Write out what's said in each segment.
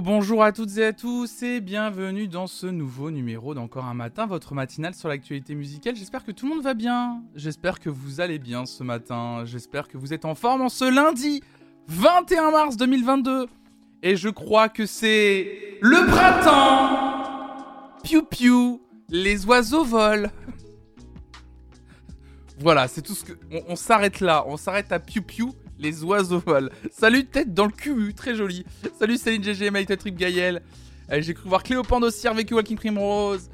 Bonjour, à toutes et à tous et bienvenue dans ce nouveau numéro d'Encore un matin, votre matinale sur l'actualité musicale. J'espère que tout le monde va bien, j'espère que vous allez bien ce matin, j'espère que vous êtes en forme en ce lundi 21 mars 2022. Et je crois que c'est le printemps. Piu piu, les oiseaux volent. Voilà, c'est tout ce que... On, s'arrête là, on s'arrête à piu piu, les oiseaux volent. Salut tête dans le cul, très joli. Salut Céline GG, Maïta Trip Gaël. Euh, J'ai cru voir Cléopande aussi avec Walking Primrose.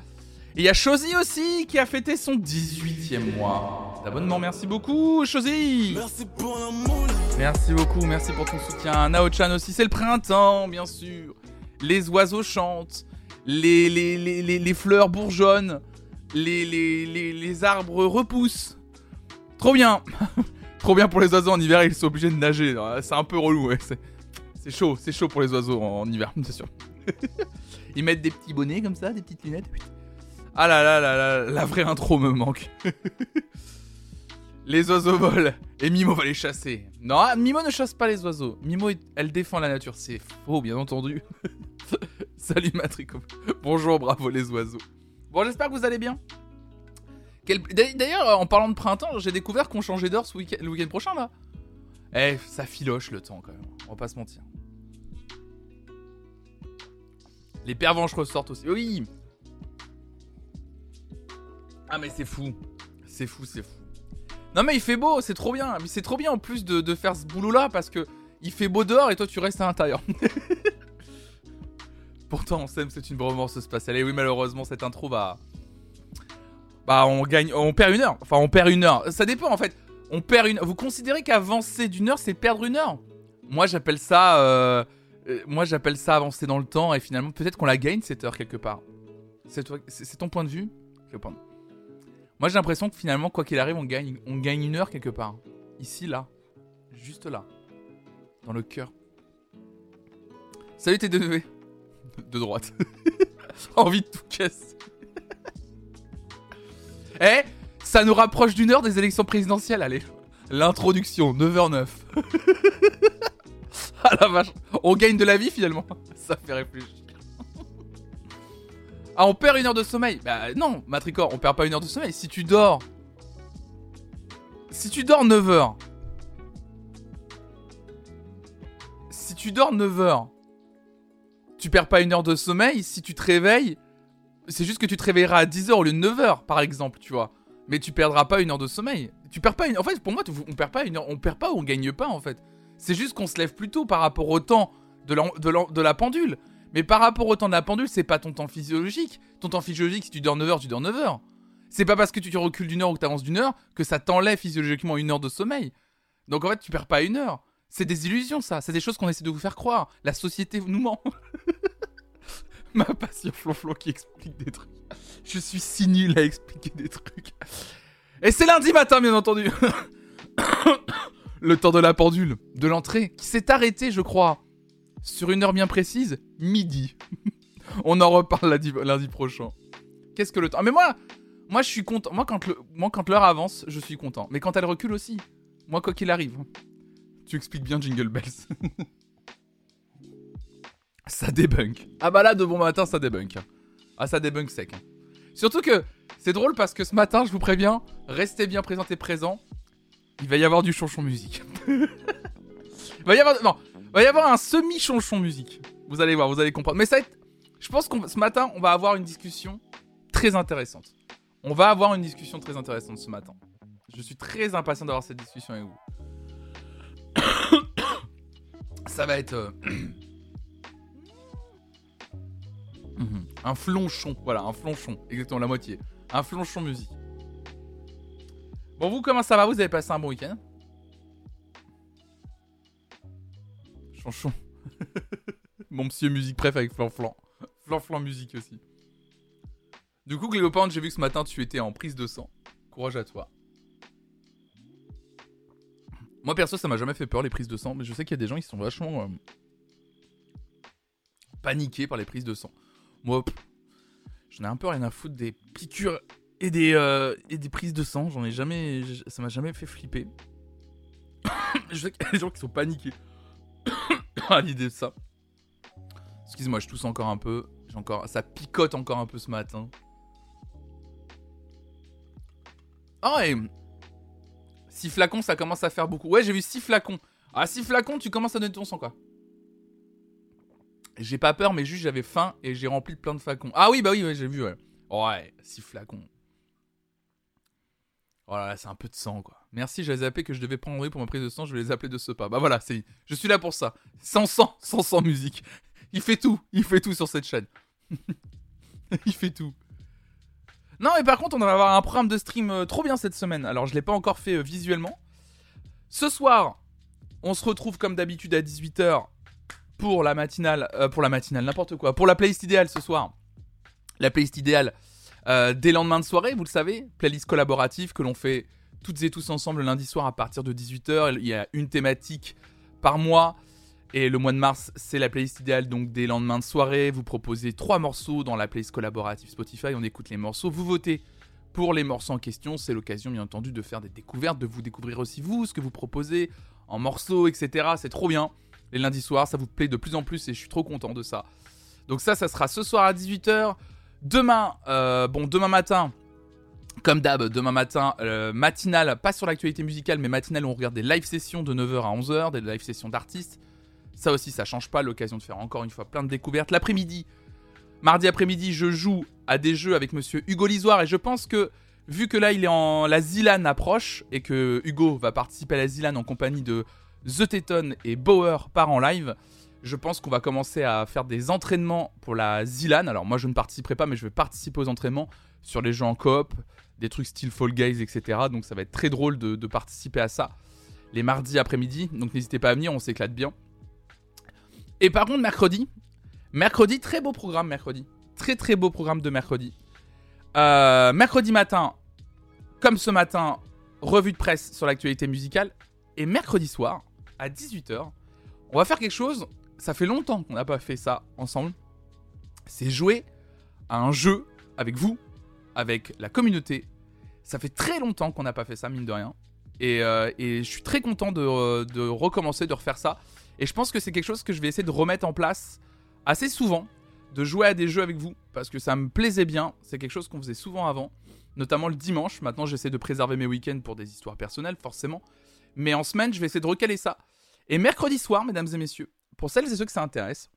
Et il y a Chosy aussi qui a fêté son 18e mois d'abonnement. Merci beaucoup, Chosy. Merci pour l'amour. Merci beaucoup, merci pour ton soutien. Nao-chan aussi, c'est le printemps, bien sûr. Les oiseaux chantent, les, les, les, les, les fleurs bourgeonnent, les, les, les, les arbres repoussent. Trop bien Trop bien pour les oiseaux en hiver, ils sont obligés de nager. C'est un peu relou. C'est chaud, c'est chaud pour les oiseaux en, hiver, c'est sûr. ils mettent des petits bonnets comme ça, des petites lunettes. Ah là là là là, la vraie intro me manque. les oiseaux volent et Mimo va les chasser. Non, Mimo ne chasse pas les oiseaux. Mimo, elle défend la nature. C'est faux, bien entendu. Salut Matrico. Bonjour, bravo les oiseaux. Bon, j'espère que vous allez bien. D'ailleurs, en parlant de printemps, j'ai découvert qu'on changeait d'heure le week-end prochain là. Eh, ça filoche le temps quand même. On va pas se mentir. Les pervenches ressortent aussi. Oui. Ah mais c'est fou. C'est fou, c'est fou. Non mais il fait beau, c'est trop bien. Mais c'est trop bien en plus de, faire ce boulot là parce que il fait beau dehors et toi tu restes à l'intérieur. Pourtant on c'est une bromance spatiale. Et oui malheureusement cette intro va bah on gagne, on perd une heure. Enfin, on perd une heure. Ça dépend en fait. On perd une. Vous considérez qu'avancer d'une heure, c'est perdre une heure? Moi, j'appelle ça. Euh, euh, moi, j'appelle ça avancer dans le temps et finalement, peut-être qu'on la gagne cette heure quelque part. C'est ton point de vue? Moi, j'ai l'impression que finalement, quoi qu'il arrive, on gagne, on gagne une heure quelque part. Ici, là, juste là, dans le cœur. Salut tes deux de droite. Envie de tout casser. Eh, ça nous rapproche d'une heure des élections présidentielles, allez. L'introduction, 9h09. ah la vache, on gagne de la vie finalement. Ça fait réfléchir. Ah, on perd une heure de sommeil Bah non, Matricor, on perd pas une heure de sommeil. Si tu dors... Si tu dors 9 heures... Si tu dors 9 heures... Tu perds pas une heure de sommeil si tu te réveilles c'est juste que tu te réveilleras à 10h au lieu de 9h, par exemple, tu vois. Mais tu perdras pas une heure de sommeil. Tu perds pas une... En fait, pour moi, on perd pas une heure. On perd pas ou on gagne pas, en fait. C'est juste qu'on se lève plus tôt par rapport au temps de la, pendule. Mais par rapport au temps de la pendule, c'est pas ton temps physiologique. Ton temps physiologique, si tu dors 9h, tu dors 9h. C'est pas parce que tu recules d'une heure ou que tu avances d'une heure que ça t'enlève physiologiquement une heure de sommeil. Donc en fait, tu perds pas une heure. C'est des illusions, ça. C'est des choses qu'on essaie de vous faire croire. La société nous ment. Ma passion flonflon qui explique des trucs. Je suis si nul à expliquer des trucs. Et c'est lundi matin, bien entendu. Le temps de la pendule, de l'entrée, qui s'est arrêté, je crois, sur une heure bien précise, midi. On en reparle lundi, prochain. Qu'est-ce que le temps? Ah, Mais moi, moi je suis content. Moi quand, le, moi, quand l'heure avance, je suis content. Mais quand elle recule aussi. Moi, quoi qu'il arrive. Tu expliques bien Jingle Bells. Ça débunk. Ah bah là, de bon matin, ça débunk. Ah, ça débunk sec. Surtout que c'est drôle parce que ce matin, je vous préviens, restez bien présenté présent. Il va y avoir du chanchon musique. il va y avoir va un semi chanchon musique. Vous allez voir, vous allez comprendre. Mais ça, je pense que ce matin, on va avoir une discussion très intéressante. On va avoir une discussion très intéressante ce matin. Je suis très impatient d'avoir cette discussion avec vous. ça va être euh, Un flonchon, voilà, un flonchon, exactement la moitié. Un flonchon musique. Bon, vous, comment ça va? Vous avez passé un bon week-end? Chanchon. Mon monsieur musique préf avec flanflan. Flanflan musique aussi. Du coup, Cléopâtre, j'ai vu que ce matin tu étais en prise de sang. Courage à toi. Moi perso, ça m'a jamais fait peur les prises de sang, mais je sais qu'il y a des gens qui sont vachement euh, paniqués par les prises de sang. Moi, j'en ai un peu rien à foutre des piqûres et des, euh, prises de sang. J'en ai jamais. Ça m'a jamais fait flipper. je sais qu'il y a des gens qui sont paniqués à l'idée de ça. Excuse-moi, je tousse encore un peu. encore, ça picote encore un peu ce matin. Oh et 6 flacons, ça commence à faire beaucoup. Ouais, j'ai vu 6 flacons. Ah, 6 flacons, tu commences à donner ton sang quoi. J'ai pas peur, mais juste j'avais faim et j'ai rempli plein de flacons. Ah oui, bah oui, j'ai vu, ouais. Ouais, 6 flacons. Oh là là, c'est un peu de sang, quoi. Merci, j'avais zappé que je devais prendre pour ma prise de sang, je vais les appeler de ce pas. Bah voilà, c'est, je suis là pour ça. Sans sang, sans sang musique. Il fait tout, il fait tout sur cette chaîne. il fait tout. Non, mais par contre, on va avoir un programme de stream euh, trop bien cette semaine. Alors, je l'ai pas encore fait euh, visuellement. Ce soir, on se retrouve comme d'habitude à 18h pour la matinale. Euh, pour la matinale, n'importe quoi. Pour la playlist idéale ce soir. La playlist idéale des lendemains de soirée, vous le savez. Playlist collaborative que l'on fait toutes et tous ensemble le lundi soir à partir de 18h. Il y a une thématique par mois. Et le mois de mars, c'est la playlist idéale donc des lendemains de soirée. Vous proposez trois morceaux dans la playlist collaborative Spotify. On écoute les morceaux. Vous votez pour les morceaux en question. C'est l'occasion, bien entendu, de faire des découvertes, de vous découvrir aussi vous, ce que vous proposez en morceaux, etc. C'est trop bien. Les lundis soirs, ça vous plaît de plus en plus et je suis trop content de ça. Donc ça, ça sera ce soir à 18h. Demain, euh, bon, demain matin, comme d'hab, demain matin, euh, matinale, pas sur l'actualité musicale, mais matinale, on regarde des live sessions de 9h à 11h, des live sessions d'artistes. Ça aussi, ça change pas. L'occasion de faire encore une fois plein de découvertes. L'après-midi, mardi après-midi, je joue à des jeux avec monsieur Hugo Lisoire. Et je pense que, vu que là, il est en. La Zilan approche et que Hugo va participer à la Zilan en compagnie de The Teton et Bauer par en live, je pense qu'on va commencer à faire des entraînements pour la Zilan. Alors, moi, je ne participerai pas, mais je vais participer aux entraînements sur les jeux en coop, des trucs style Fall Guys, etc. Donc, ça va être très drôle de, de participer à ça les mardis après-midi. Donc, n'hésitez pas à venir, on s'éclate bien. Et par contre, mercredi, mercredi, très beau programme, mercredi. Très très beau programme de mercredi. Euh, mercredi matin, comme ce matin, revue de presse sur l'actualité musicale. Et mercredi soir, à 18h, on va faire quelque chose. Ça fait longtemps qu'on n'a pas fait ça ensemble. C'est jouer à un jeu avec vous, avec la communauté. Ça fait très longtemps qu'on n'a pas fait ça, mine de rien. Et, euh, je suis très content de, de recommencer, de refaire ça. Et je pense que c'est quelque chose que je vais essayer de remettre en place assez souvent, de jouer à des jeux avec vous, parce que ça me plaisait bien. C'est quelque chose qu'on faisait souvent avant, notamment le dimanche. Maintenant, j'essaie de préserver mes week-ends pour des histoires personnelles, forcément. Mais en semaine, je vais essayer de recaler ça. Et mercredi soir, mesdames et messieurs, pour celles et ceux que ça intéresse,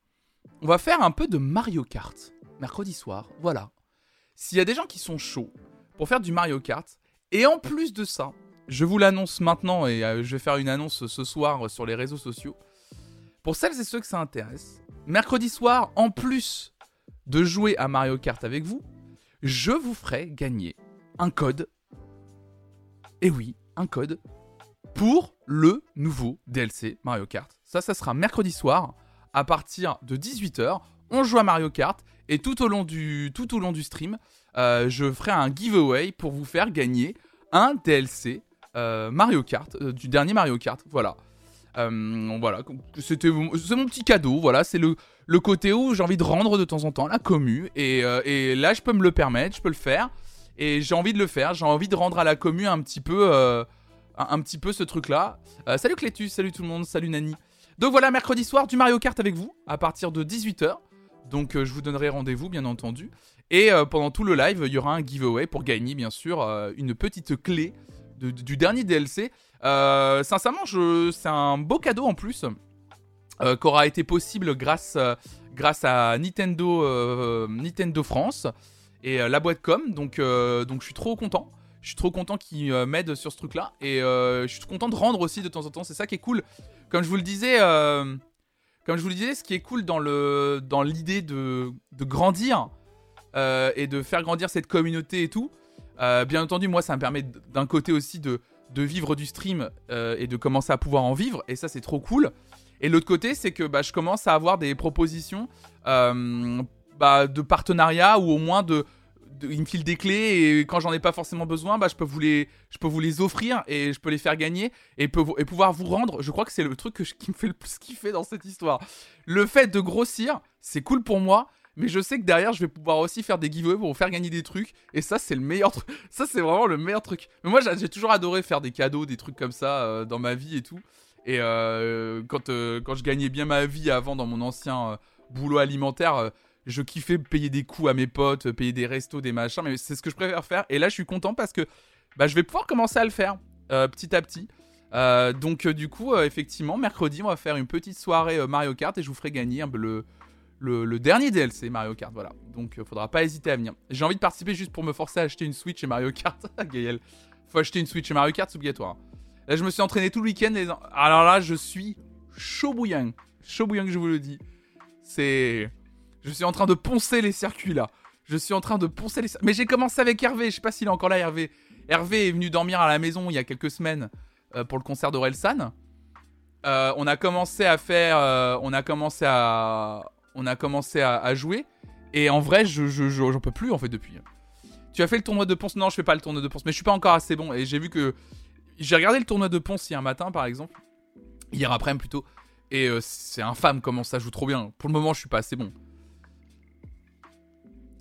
on va faire un peu de Mario Kart. Mercredi soir, voilà. S'il y a des gens qui sont chauds pour faire du Mario Kart, et en plus de ça, je vous l'annonce maintenant et euh, je vais faire une annonce ce soir sur les réseaux sociaux. Pour celles et ceux que ça intéresse, mercredi soir, en plus de jouer à Mario Kart avec vous, je vous ferai gagner un code. Et oui, un code pour le nouveau DLC Mario Kart. Ça, ça sera mercredi soir à partir de 18h. On joue à Mario Kart et tout au long du, tout au long du stream, euh, je ferai un giveaway pour vous faire gagner un DLC euh, Mario Kart, euh, du dernier Mario Kart. Voilà. Voilà, c'était c'est mon petit cadeau. Voilà, c'est le, le côté où j'ai envie de rendre de temps en temps la commu. Et, et, là, je peux me le permettre, je peux le faire. Et j'ai envie de le faire. J'ai envie de rendre à la commu un petit peu, euh, un, petit peu ce truc-là. salut Clétus, salut tout le monde, salut Nani. Donc voilà, mercredi soir, du Mario Kart avec vous à partir de 18h. Donc je vous donnerai rendez-vous, bien entendu. Et pendant tout le live, il y aura un giveaway pour gagner, bien sûr, une petite clé du dernier DLC. Euh, sincèrement, c'est un beau cadeau en plus euh, qu'aura été possible grâce, euh, à Nintendo, France et la boîte com. Donc je suis trop content. Je suis trop content qu'ils m'aident sur ce truc-là. Et je suis content de rendre aussi de temps en temps. C'est ça qui est cool. Comme je vous le disais, comme je vous le disais, ce qui est cool dans le dans l'idée de, de grandir et de faire grandir cette communauté et tout. bien entendu, moi, ça me permet d'un côté aussi de de vivre du stream euh, et de commencer à pouvoir en vivre. Et ça, c'est trop cool. Et l'autre côté, c'est que bah, je commence à avoir des propositions euh, bah, de partenariat ou au moins de, il me file des clés et quand j'en ai pas forcément besoin, bah, je, peux vous les, je peux vous les offrir et je peux les faire gagner et, et pouvoir vous rendre. Je crois que c'est le truc qui me fait le plus kiffer dans cette histoire. Le fait de grossir, c'est cool pour moi, mais je sais que derrière, je vais pouvoir aussi faire des giveaways pour vous faire gagner des trucs. Et ça, c'est le meilleur truc. Ça, c'est vraiment le meilleur truc. Mais moi, j'ai toujours adoré faire des cadeaux, des trucs comme ça euh, dans ma vie et tout. Et euh, quand, euh, quand je gagnais bien ma vie avant dans mon ancien boulot alimentaire, je kiffais payer des coups à mes potes, payer des restos, des machins, mais c'est ce que je préfère faire. Et là, je suis content parce que bah, je vais pouvoir commencer à le faire petit à petit. donc, du coup, effectivement, mercredi, on va faire une petite soirée Mario Kart et je vous ferai gagner le, le, dernier DLC Mario Kart. Voilà. Donc, faudra pas hésiter à venir. J'ai envie de participer juste pour me forcer à acheter une Switch et Mario Kart. Gaël. Faut acheter une Switch et Mario Kart, c'est obligatoire. Là, je me suis entraîné tout le week-end. Alors là, je suis chaud bouillant. Chaud bouillant que je vous le dis. C'est. Je suis en train de poncer les circuits là. Je suis en train de poncer les. Mais j'ai commencé avec Hervé. Je sais pas s'il est encore là, Hervé. Hervé est venu dormir à la maison il y a quelques semaines euh, pour le concert d'Orelsan. Euh, on a commencé à faire. Euh, on a commencé à. On a commencé à, jouer. Et en vrai, je, j'en peux plus en fait depuis. Tu as fait le tournoi de Ponce? Non, je fais pas le tournoi de Ponce, mais je suis pas encore assez bon. Et j'ai vu que j'ai regardé le tournoi de Ponce hier matin, par exemple. Hier après-midi plutôt. Et c'est infâme comment ça joue trop bien. Pour le moment, je suis pas assez bon.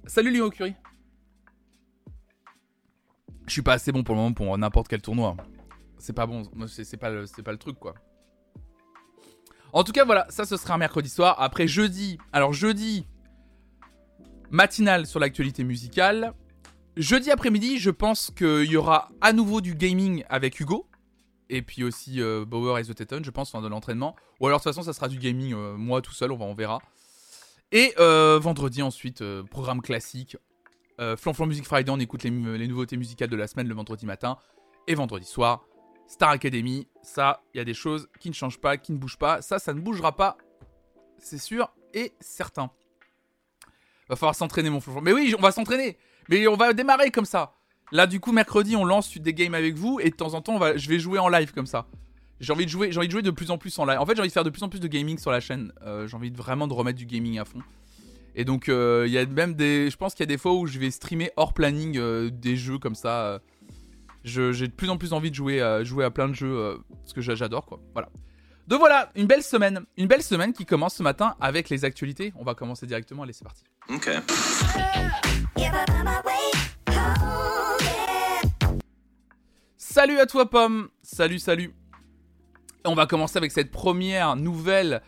Salut Léo Curie. Je suis pas assez bon pour le moment pour n'importe quel tournoi. C'est pas bon. C'est pas, le, truc, quoi. En tout cas, voilà. Ça, ce sera un mercredi soir. Après, jeudi. Alors, jeudi. Matinale sur l'actualité musicale. Jeudi après-midi, je pense qu'il y aura à nouveau du gaming avec Hugo. Et puis aussi euh, Bauer et The Teton, je pense, de l'entraînement. Ou alors de toute façon, ça sera du gaming, euh, moi tout seul, on verra. Et euh, vendredi ensuite, programme classique. Flanflan Music Friday, on écoute les, les, nouveautés musicales de la semaine le vendredi matin. Et vendredi soir, Star Academy. Ça, il y a des choses qui ne changent pas, qui ne bougent pas. Ça, ça ne bougera pas. C'est sûr et certain. Va falloir s'entraîner, mon Flanflan. Mais oui, on va s'entraîner. Mais on va démarrer comme ça. Là, du coup, mercredi, on lance des games avec vous et de temps en temps, je vais jouer en live comme ça. J'ai envie de jouer, j'ai envie de jouer de plus en plus en live. En fait, j'ai envie de faire de plus en plus de gaming sur la chaîne. Euh, j'ai envie de vraiment de remettre du gaming à fond. Et donc, euh, il y a même des, je pense qu'il y a des fois où je vais streamer hors planning euh, des jeux comme ça. j'ai de plus en plus envie de jouer, jouer à plein de jeux parce que j'adore quoi. Voilà. Donc voilà, une belle semaine, une belle semaine qui commence ce matin avec les actualités. On va commencer directement. Allez, c'est parti. Ok. Salut à toi Pomme Salut, salut On va commencer avec cette première nouvelle,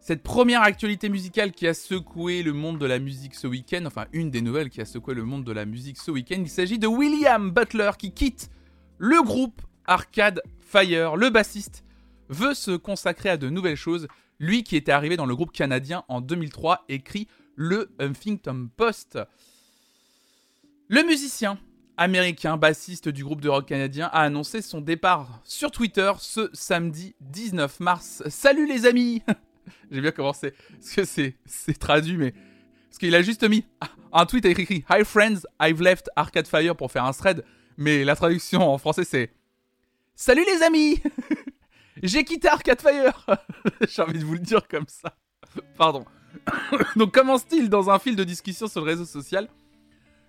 cette première actualité musicale qui a secoué le monde de la musique ce week-end, enfin une des nouvelles qui a secoué le monde de la musique ce week-end. Il s'agit de William Butler qui quitte le groupe Arcade Fire. Le bassiste veut se consacrer à de nouvelles choses. Lui qui était arrivé dans le groupe canadien en 2003 écrit le Huffington Post. Le musicien américain, bassiste du groupe de rock canadien, a annoncé son départ sur Twitter ce samedi 19 mars. Salut les amis J'ai bien commencé. Parce que c'est, traduit, mais. Parce qu'il a juste mis un tweet avec écrit Hi friends, I've left Arcade Fire pour faire un thread. Mais la traduction en français c'est Salut les amis J'ai quitté Arcade Fire J'ai envie de vous le dire comme ça. Pardon. Donc commence-t-il dans un fil de discussion sur le réseau social?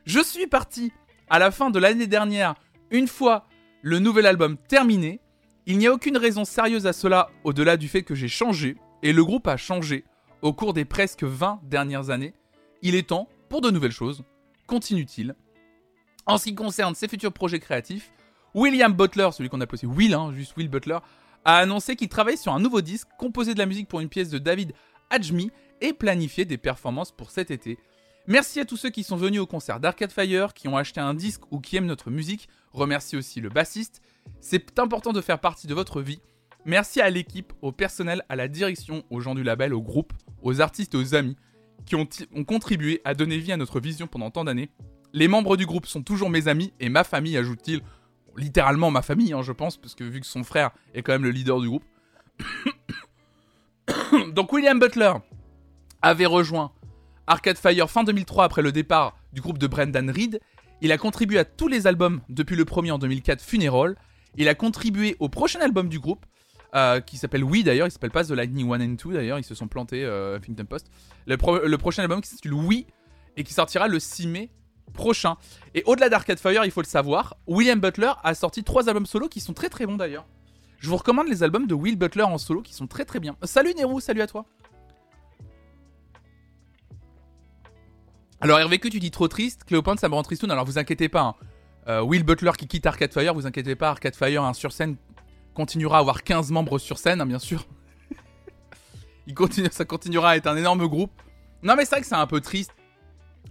Je suis parti à la fin de l'année dernière, une fois le nouvel album terminé. Il n'y a aucune raison sérieuse à cela au-delà du fait que j'ai changé, et le groupe a changé au cours des presque 20 dernières années. Il est temps pour de nouvelles choses. Continue-t-il En ce qui concerne ses futurs projets créatifs, William Butler, celui qu'on appelle aussi Will, hein, juste Will Butler, a annoncé qu'il travaille sur un nouveau disque, composé de la musique pour une pièce de David Adjmi et planifié des performances pour cet été. Merci à tous ceux qui sont venus au concert d'Arcade Fire, qui ont acheté un disque ou qui aiment notre musique. Remercie aussi le bassiste. C'est important de faire partie de votre vie. Merci à l'équipe, au personnel, à la direction, aux gens du label, au groupe, aux artistes aux amis qui ont, contribué à donner vie à notre vision pendant tant d'années. Les membres du groupe sont toujours mes amis et ma famille, ajoute-t-il. Littéralement ma famille, hein, je pense, parce que vu que son frère est quand même le leader du groupe. Donc William Butler avait rejoint Arcade Fire fin 2003 après le départ du groupe de Brendan Reed. Il a contribué à tous les albums depuis le premier en 2004, Funeral. Il a contribué au prochain album du groupe, euh, qui s'appelle Oui d'ailleurs, il s'appelle pas The Lightning 1 and 2 d'ailleurs, ils se sont plantés, euh, Huffington Post. Le, prochain album qui s'appelle Oui et qui sortira le 6 mai prochain. Et au-delà d'Arcade Fire, il faut le savoir, William Butler a sorti trois albums solo qui sont très très bons d'ailleurs. Je vous recommande les albums de Will Butler en solo qui sont très très bien. Salut Nero, salut à toi. Alors Hervé, que tu dis trop triste, Cléopâtre ça me rend tristoun, alors vous inquiétez pas. Hein. Euh, Will Butler qui quitte Arcade Fire, vous inquiétez pas, Arcade Fire hein, sur scène continuera à avoir 15 membres sur scène, hein, bien sûr. ça continuera à être un énorme groupe. Non, mais c'est vrai que c'est un peu triste.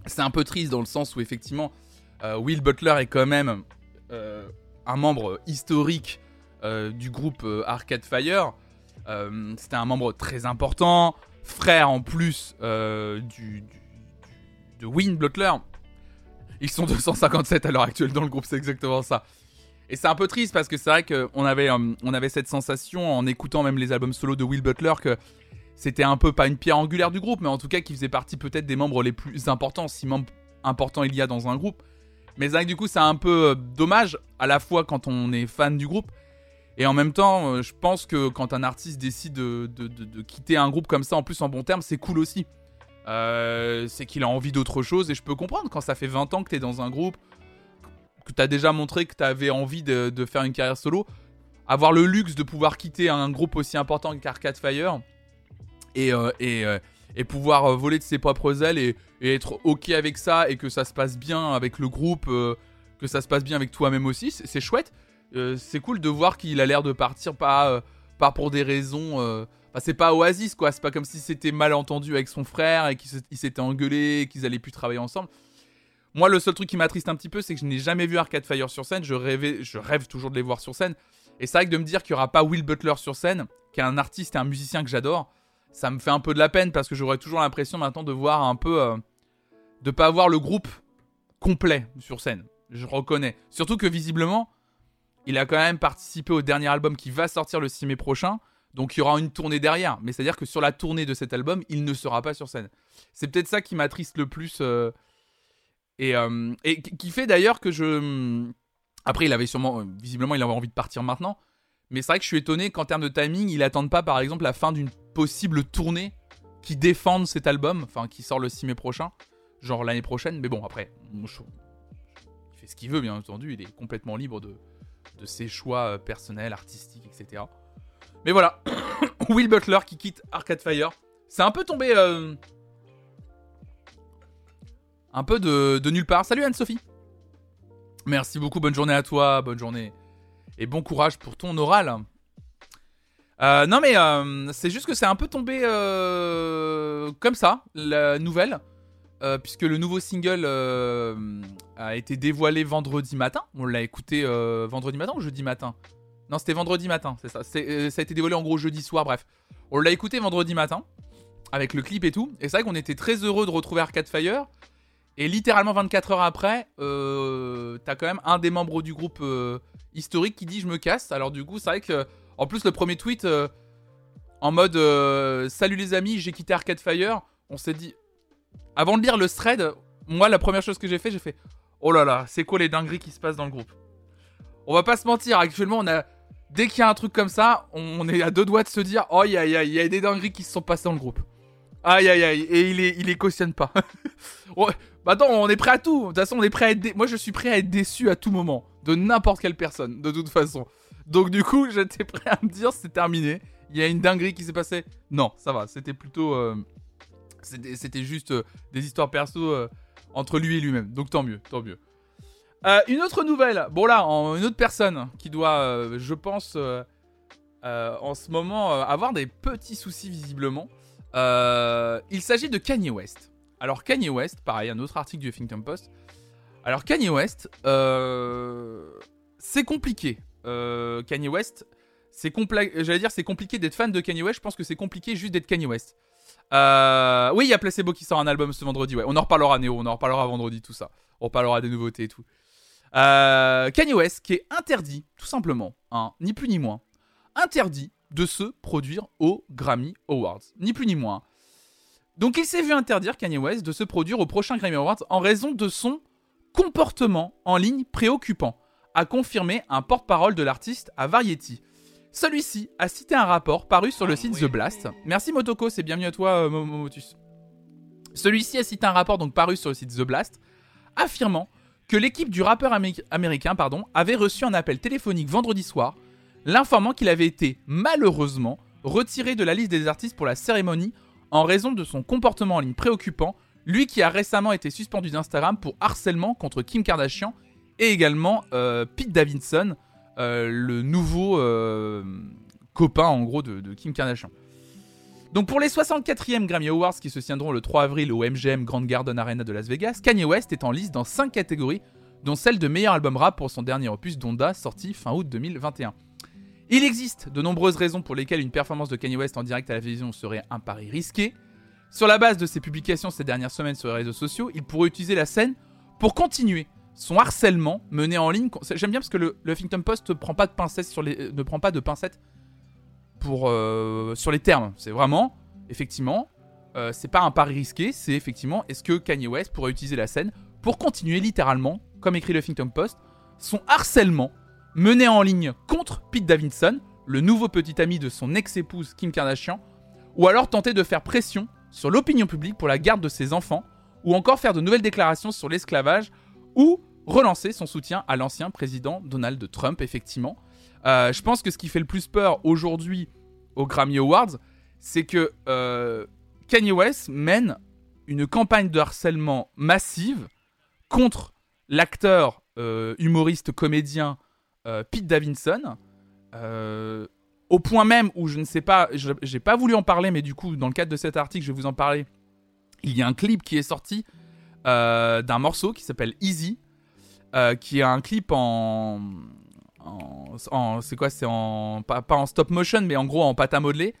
C'est un peu triste dans le sens où effectivement, euh, Will Butler est quand même euh, un membre historique du groupe Arcade Fire. C'était un membre très important, frère en plus du, de Butler. Ils sont 257 à l'heure actuelle dans le groupe, c'est exactement ça. Et c'est un peu triste parce que c'est vrai qu'on avait, on avait cette sensation en écoutant même les albums solo de Will Butler que c'était un peu pas une pierre angulaire du groupe, mais en tout cas qui faisait partie peut-être des membres les plus importants, si membres importants il y a dans un groupe. Mais c'est vrai que du coup c'est un peu euh, dommage à la fois quand on est fan du groupe et en même temps euh, je pense que quand un artiste décide de, quitter un groupe comme ça en plus en bon terme c'est cool aussi. Euh, c'est qu'il a envie d'autre chose et je peux comprendre quand ça fait 20 ans que t'es dans un groupe, que t'as déjà montré que t'avais envie de, faire une carrière solo, avoir le luxe de pouvoir quitter un groupe aussi important qu'Arcade Fire, et, euh, euh, et, pouvoir voler de ses propres ailes et, être ok avec ça et que ça se passe bien avec le groupe, que ça se passe bien avec toi-même aussi, c'est chouette. c'est cool de voir qu'il a l'air de partir pas, pas pour des raisons. C'est pas Oasis quoi, c'est pas comme si c'était mal entendu avec son frère et qu'ils s'étaient engueulés, qu'ils allaient plus travailler ensemble. Moi, le seul truc qui m'attriste un petit peu, c'est que je n'ai jamais vu Arcade Fire sur scène. Je, rêvais, je rêve toujours de les voir sur scène. Et c'est vrai que de me dire qu'il n'y aura pas Will Butler sur scène, qui est un artiste et un musicien que j'adore, ça me fait un peu de la peine parce que j'aurais toujours l'impression maintenant de voir un peu. Euh, de pas avoir le groupe complet sur scène. Je reconnais. Surtout que visiblement, il a quand même participé au dernier album qui va sortir le 6 mai prochain. Donc il y aura une tournée derrière. Mais c'est-à-dire que sur la tournée de cet album, il ne sera pas sur scène. C'est peut-être ça qui m'attriste le plus. Euh, et, euh, qui fait d'ailleurs que je. Après, il avait sûrement. Visiblement, il avait envie de partir maintenant. Mais c'est vrai que je suis étonné qu'en termes de timing, il attende pas par exemple la fin d'une possible tournée qui défendent cet album, enfin qui sort le 6 mai prochain, genre l'année prochaine. Mais bon, après, il fait ce qu'il veut, bien entendu, il est complètement libre de, ses choix euh, personnels, artistiques, etc. Mais voilà, Will Butler qui quitte Arcade Fire. C'est un peu tombé. Euh, un peu de, nulle part. Salut Anne-Sophie. Merci beaucoup, bonne journée à toi, bonne journée. Et bon courage pour ton oral. Euh, non mais euh, c'est juste que c'est un peu tombé comme ça, la nouvelle, puisque le nouveau single a été dévoilé vendredi matin. On l'a écouté vendredi matin ou jeudi matin? Non, c'était vendredi matin, c'est ça. ça a été dévoilé en gros jeudi soir, bref. On l'a écouté vendredi matin, avec le clip et tout. Et c'est vrai qu'on était très heureux de retrouver Arcade Fire. Et littéralement 24 heures après, t'as quand même un des membres du groupe historique qui dit je me casse. Alors du coup, c'est vrai que en plus, le premier tweet euh, en mode euh, Salut les amis, j'ai quitté Arcade Fire. On s'est dit. Avant de lire le thread, moi, la première chose que j'ai fait, j'ai fait Oh là là, c'est quoi les dingueries qui se passent dans le groupe? On va pas se mentir, actuellement, on a. Dès qu'il y a un truc comme ça, on est à deux doigts de se dire Oh, aïe aïe, il y a des dingueries qui se sont passées dans le groupe. Aïe aïe aïe, et il les, il les cautionne pas. bah attends, on est prêt à tout. De toute façon, on est prêt à être. Moi, je suis prêt à être déçu à tout moment. De n'importe quelle personne, de toute façon. Donc du coup, j'étais prêt à me dire c'est terminé. Il y a une dinguerie qui s'est passée. Non, ça va. C'était plutôt, euh, c'était juste euh, des histoires perso euh, entre lui et lui-même. Donc tant mieux, tant mieux. Une autre nouvelle. Bon là, une autre personne qui doit, je pense, en ce moment avoir des petits soucis visiblement. il s'agit de Kanye West. Alors Kanye West, pareil, un autre article du Huffington Post. Alors Kanye West, c'est compliqué. Euh, Kanye West, c'est j'allais dire c'est compliqué d'être fan de Kanye West. Je pense que c'est compliqué juste d'être Kanye West. Euh, oui, il y a Placebo qui sort un album ce vendredi. Ouais, on en reparlera Néo, on en reparlera vendredi tout ça. On parlera des nouveautés et tout. Euh, Kanye West qui est interdit, tout simplement, hein, ni plus ni moins, interdit de se produire aux Grammy Awards, ni plus ni moins. Donc il s'est vu interdire Kanye West de se produire au prochain Grammy Awards en raison de son comportement en ligne préoccupant a confirmé un porte-parole de l'artiste à Variety. Celui-ci a cité un rapport paru sur le ah site The Blast. Merci Motoko, c'est bienvenu à toi euh, Momotus. Celui-ci a cité un rapport donc paru sur le site The Blast, affirmant que l'équipe du rappeur américain pardon, avait reçu un appel téléphonique vendredi soir, l'informant qu'il avait été malheureusement retiré de la liste des artistes pour la cérémonie en raison de son comportement en ligne préoccupant, lui qui a récemment été suspendu d'Instagram pour harcèlement contre Kim Kardashian et également euh, Pete Davidson, euh, le nouveau euh, copain en gros de, Kim Kardashian. Donc pour les 64e Grammy Awards qui se tiendront le 3 avril au MGM Grand Garden Arena de Las Vegas, Kanye West est en liste dans 5 catégories, dont celle de meilleur album rap pour son dernier opus Donda, sorti fin août 2021. Il existe de nombreuses raisons pour lesquelles une performance de Kanye West en direct à la télévision serait un pari risqué. Sur la base de ses publications ces dernières semaines sur les réseaux sociaux, il pourrait utiliser la scène pour continuer son harcèlement mené en ligne. J'aime bien parce que le, Huffington Post les, ne prend pas de pincettes euh, sur les termes. C'est vraiment, effectivement, euh, c'est pas un pari risqué, c'est effectivement, est-ce que Kanye West pourrait utiliser la scène pour continuer littéralement, comme écrit le Huffington Post, son harcèlement mené en ligne contre Pete Davidson, le nouveau petit ami de son ex-épouse Kim Kardashian, ou alors tenter de faire pression sur l'opinion publique pour la garde de ses enfants, ou encore faire de nouvelles déclarations sur l'esclavage, ou relancer son soutien à l'ancien président Donald Trump, effectivement. Euh, je pense que ce qui fait le plus peur aujourd'hui aux Grammy Awards, c'est que euh, Kanye West mène une campagne de harcèlement massive contre l'acteur, euh, humoriste, comédien Pete Davidson, au point même où je ne sais pas, j'ai pas voulu en parler, mais du coup, dans le cadre de cet article, je vais vous en parler. Il y a un clip qui est sorti d'un morceau qui s'appelle Easy, qui est un clip en, c'est quoi C'est en pas, en stop motion, mais en gros en pâte à modeler.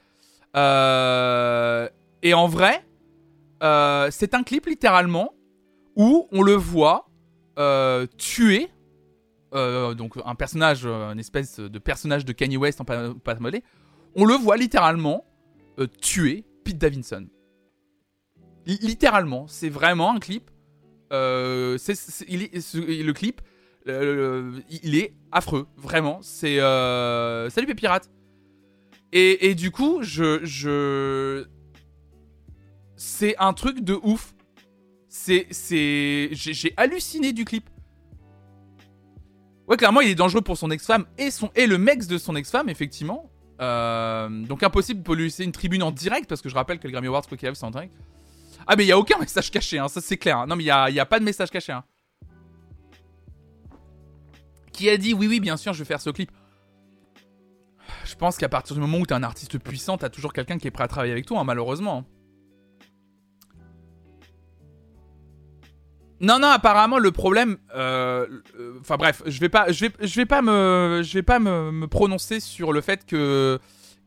Euh, et en vrai, euh, c'est un clip littéralement où on le voit euh, tuer donc un personnage, une espèce de personnage de Kanye West en pâte à modeler. On le voit littéralement tuer Pete Davidson. littéralement, c'est vraiment un clip. c'est, le clip il est affreux, vraiment. C'est euh... salut les pirates. Et, du coup, je, je... c'est un truc de ouf. C'est, c'est, j'ai halluciné du clip. Ouais, clairement, il est dangereux pour son ex-femme et son et le mec de son ex-femme, effectivement. Euh, donc impossible pour lui laisser une tribune en direct parce que je rappelle que le Grammy Awards quoi qu'il c'est en direct. Ah mais il y a aucun message caché, hein, ça c'est clair. Hein. Non mais il y a, a, pas de message caché. Hein qui a dit oui, oui, bien sûr, je vais faire ce clip. Je pense qu'à partir du moment où t'es un artiste puissant, t'as toujours quelqu'un qui est prêt à travailler avec toi, hein, malheureusement. Non, non, apparemment le problème. Euh, euh, enfin bref, je vais pas, je vais, pas me, je vais pas me, prononcer sur le fait que,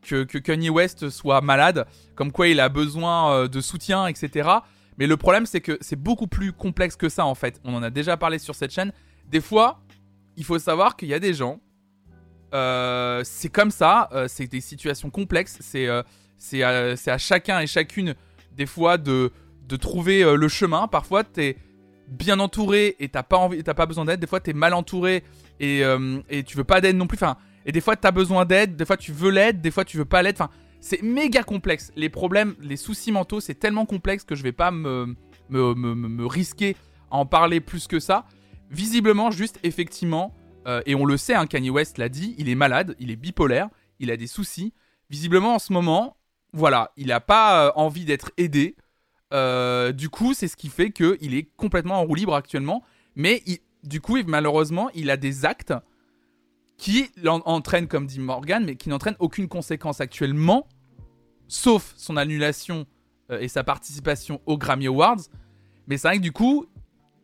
que, que Kanye West soit malade, comme quoi il a besoin euh, de soutien, etc. Mais le problème c'est que c'est beaucoup plus complexe que ça en fait. On en a déjà parlé sur cette chaîne. Des fois, il faut savoir qu'il y a des gens. Euh, c'est comme ça, euh, c'est des situations complexes. C'est euh, c'est à, chacun et chacune, des fois, de, de trouver le chemin. Parfois, t'es bien entouré et t'as pas, pas besoin d'aide. Des fois, t'es mal entouré et, et tu veux pas d'aide non plus. Enfin, et des fois, t'as besoin d'aide. Des fois, tu veux l'aide. Des fois, tu veux pas l'aide. Enfin, c'est méga complexe. Les problèmes, les soucis mentaux, c'est tellement complexe que je vais pas me, me, me, me risquer à en parler plus que ça visiblement, juste effectivement, euh, et on le sait, hein, Kanye West l'a dit, il est malade, il est bipolaire, il a des soucis. Visiblement, en ce moment, voilà, il n'a pas euh, envie d'être aidé. Euh, du coup, c'est ce qui fait qu'il est complètement en roue libre actuellement. Mais du coup, malheureusement, il a des actes qui entraînent, comme dit Morgan, mais qui n'entraînent aucune conséquence actuellement, sauf son annulation et sa participation aux Grammy Awards. Mais c'est vrai que du coup,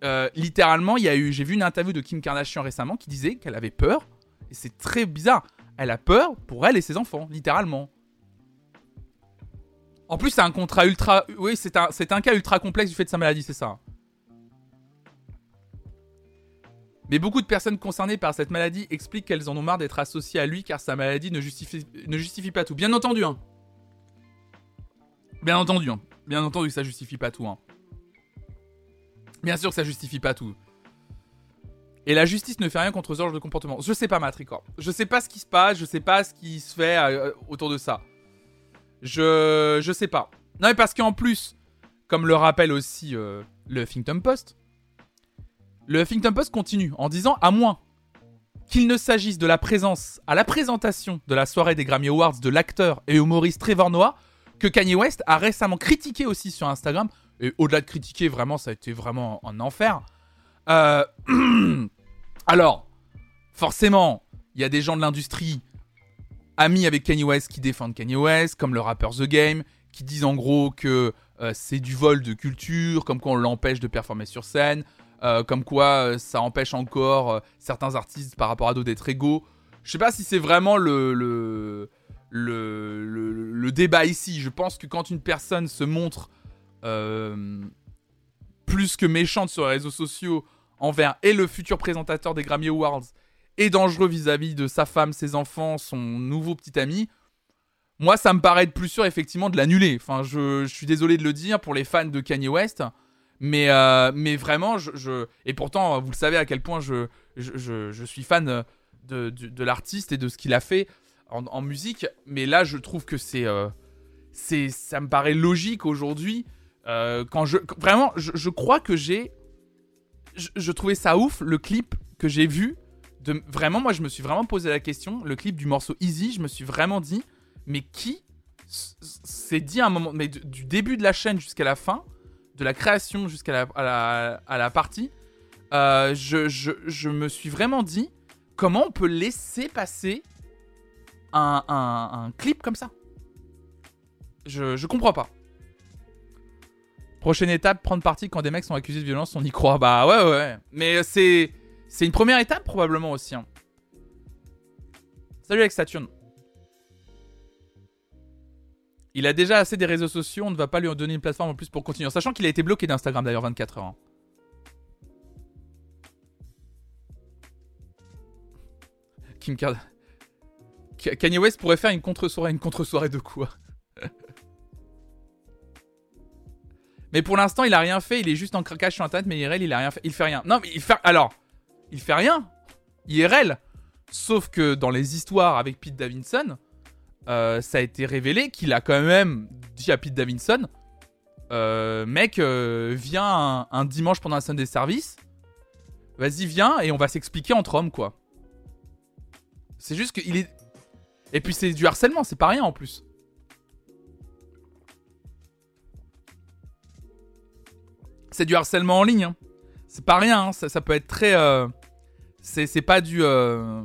euh, littéralement, il y a eu, j'ai vu une interview de Kim Kardashian récemment qui disait qu'elle avait peur. Et c'est très bizarre. Elle a peur pour elle et ses enfants, littéralement. En plus, c'est un contrat ultra. Oui, c'est un, c'est un cas ultra complexe du fait de sa maladie, c'est ça. Mais beaucoup de personnes concernées par cette maladie expliquent qu'elles en ont marre d'être associées à lui car sa maladie ne justifie, ne justifie pas tout. Bien entendu, hein. Bien entendu, hein. Bien entendu, ça justifie pas tout, hein. Bien sûr que ça justifie pas tout. Et la justice ne fait rien contre ce genre de comportement. Je sais pas, Matricor. Je sais pas ce qui se passe, je sais pas ce qui se fait euh, autour de ça. Je. Je sais pas. Non, mais parce qu'en plus, comme le rappelle aussi euh, le Huffington Post, le Huffington Post continue en disant à moins qu'il ne s'agisse de la présence à la présentation de la soirée des Grammy Awards de l'acteur et humoriste Trevor Noah, que Kanye West a récemment critiqué aussi sur Instagram et au-delà de critiquer, vraiment, ça a été vraiment un enfer. Euh, alors, forcément, il y a des gens de l'industrie amis avec Kanye West qui défendent Kanye West, comme le rappeur The Game, qui disent en gros que c'est du vol de culture, comme quoi on l'empêche de performer sur scène, comme quoi ça empêche encore certains artistes par rapport à d'autres d'être égaux. Je sais pas si c'est vraiment le, débat ici. Je pense que quand une personne se montre plus que méchante sur les réseaux sociaux envers et le futur présentateur des Grammy Awards et dangereux vis-à-vis de sa femme, ses enfants, son nouveau petit ami, moi ça me paraît être plus sûr effectivement de l'annuler. Enfin, je, suis désolé de le dire pour les fans de Kanye West, mais, euh, mais vraiment, je, et pourtant vous le savez à quel point je, je, suis fan de, de, l'artiste et de ce qu'il a fait en, musique, mais là je trouve que c'est, euh, c'est ça me paraît logique aujourd'hui. Euh, quand je vraiment, je, crois que j'ai, je trouvais ça ouf le clip que j'ai vu vraiment, moi, je me suis vraiment posé la question. Le clip du morceau Easy, je me suis vraiment dit, mais qui s'est dit à un moment, mais du début de la chaîne jusqu'à la fin, de la création jusqu'à la, à la, partie, euh, je, je, me suis vraiment dit, comment on peut laisser passer un, un, clip comme ça? Je, je comprends pas. Prochaine étape, prendre parti quand des mecs sont accusés de violence, on y croit. Bah ouais, ouais. Mais c'est. C'est une première étape probablement aussi. Hein. Salut Alex Saturne. Il a déjà assez des réseaux sociaux, on ne va pas lui en donner une plateforme en plus pour continuer. Sachant qu'il a été bloqué d'Instagram d'ailleurs 24 heures. Hein. Kim Kardashian. Kanye West pourrait faire une contre-soirée. Une contre-soirée de quoi? Mais pour l'instant, il a rien fait. Il est juste en craquage sur Internet, mais IRL, il a rien fait. Il fait rien. Non, mais il fait. Alors, il fait rien. IRL. Sauf que dans les histoires avec Pete Davidson, euh, ça a été révélé qu'il a quand même dit à Pete Davidson euh, Mec, euh, viens un, dimanche pendant la scène des services. Vas-y, viens et on va s'expliquer entre hommes, quoi. C'est juste qu'il est. Et puis c'est du harcèlement, c'est pas rien en plus. C'est du harcèlement en ligne. Hein. C'est pas rien, hein. ça, peut être très. C'est pas du. Euh,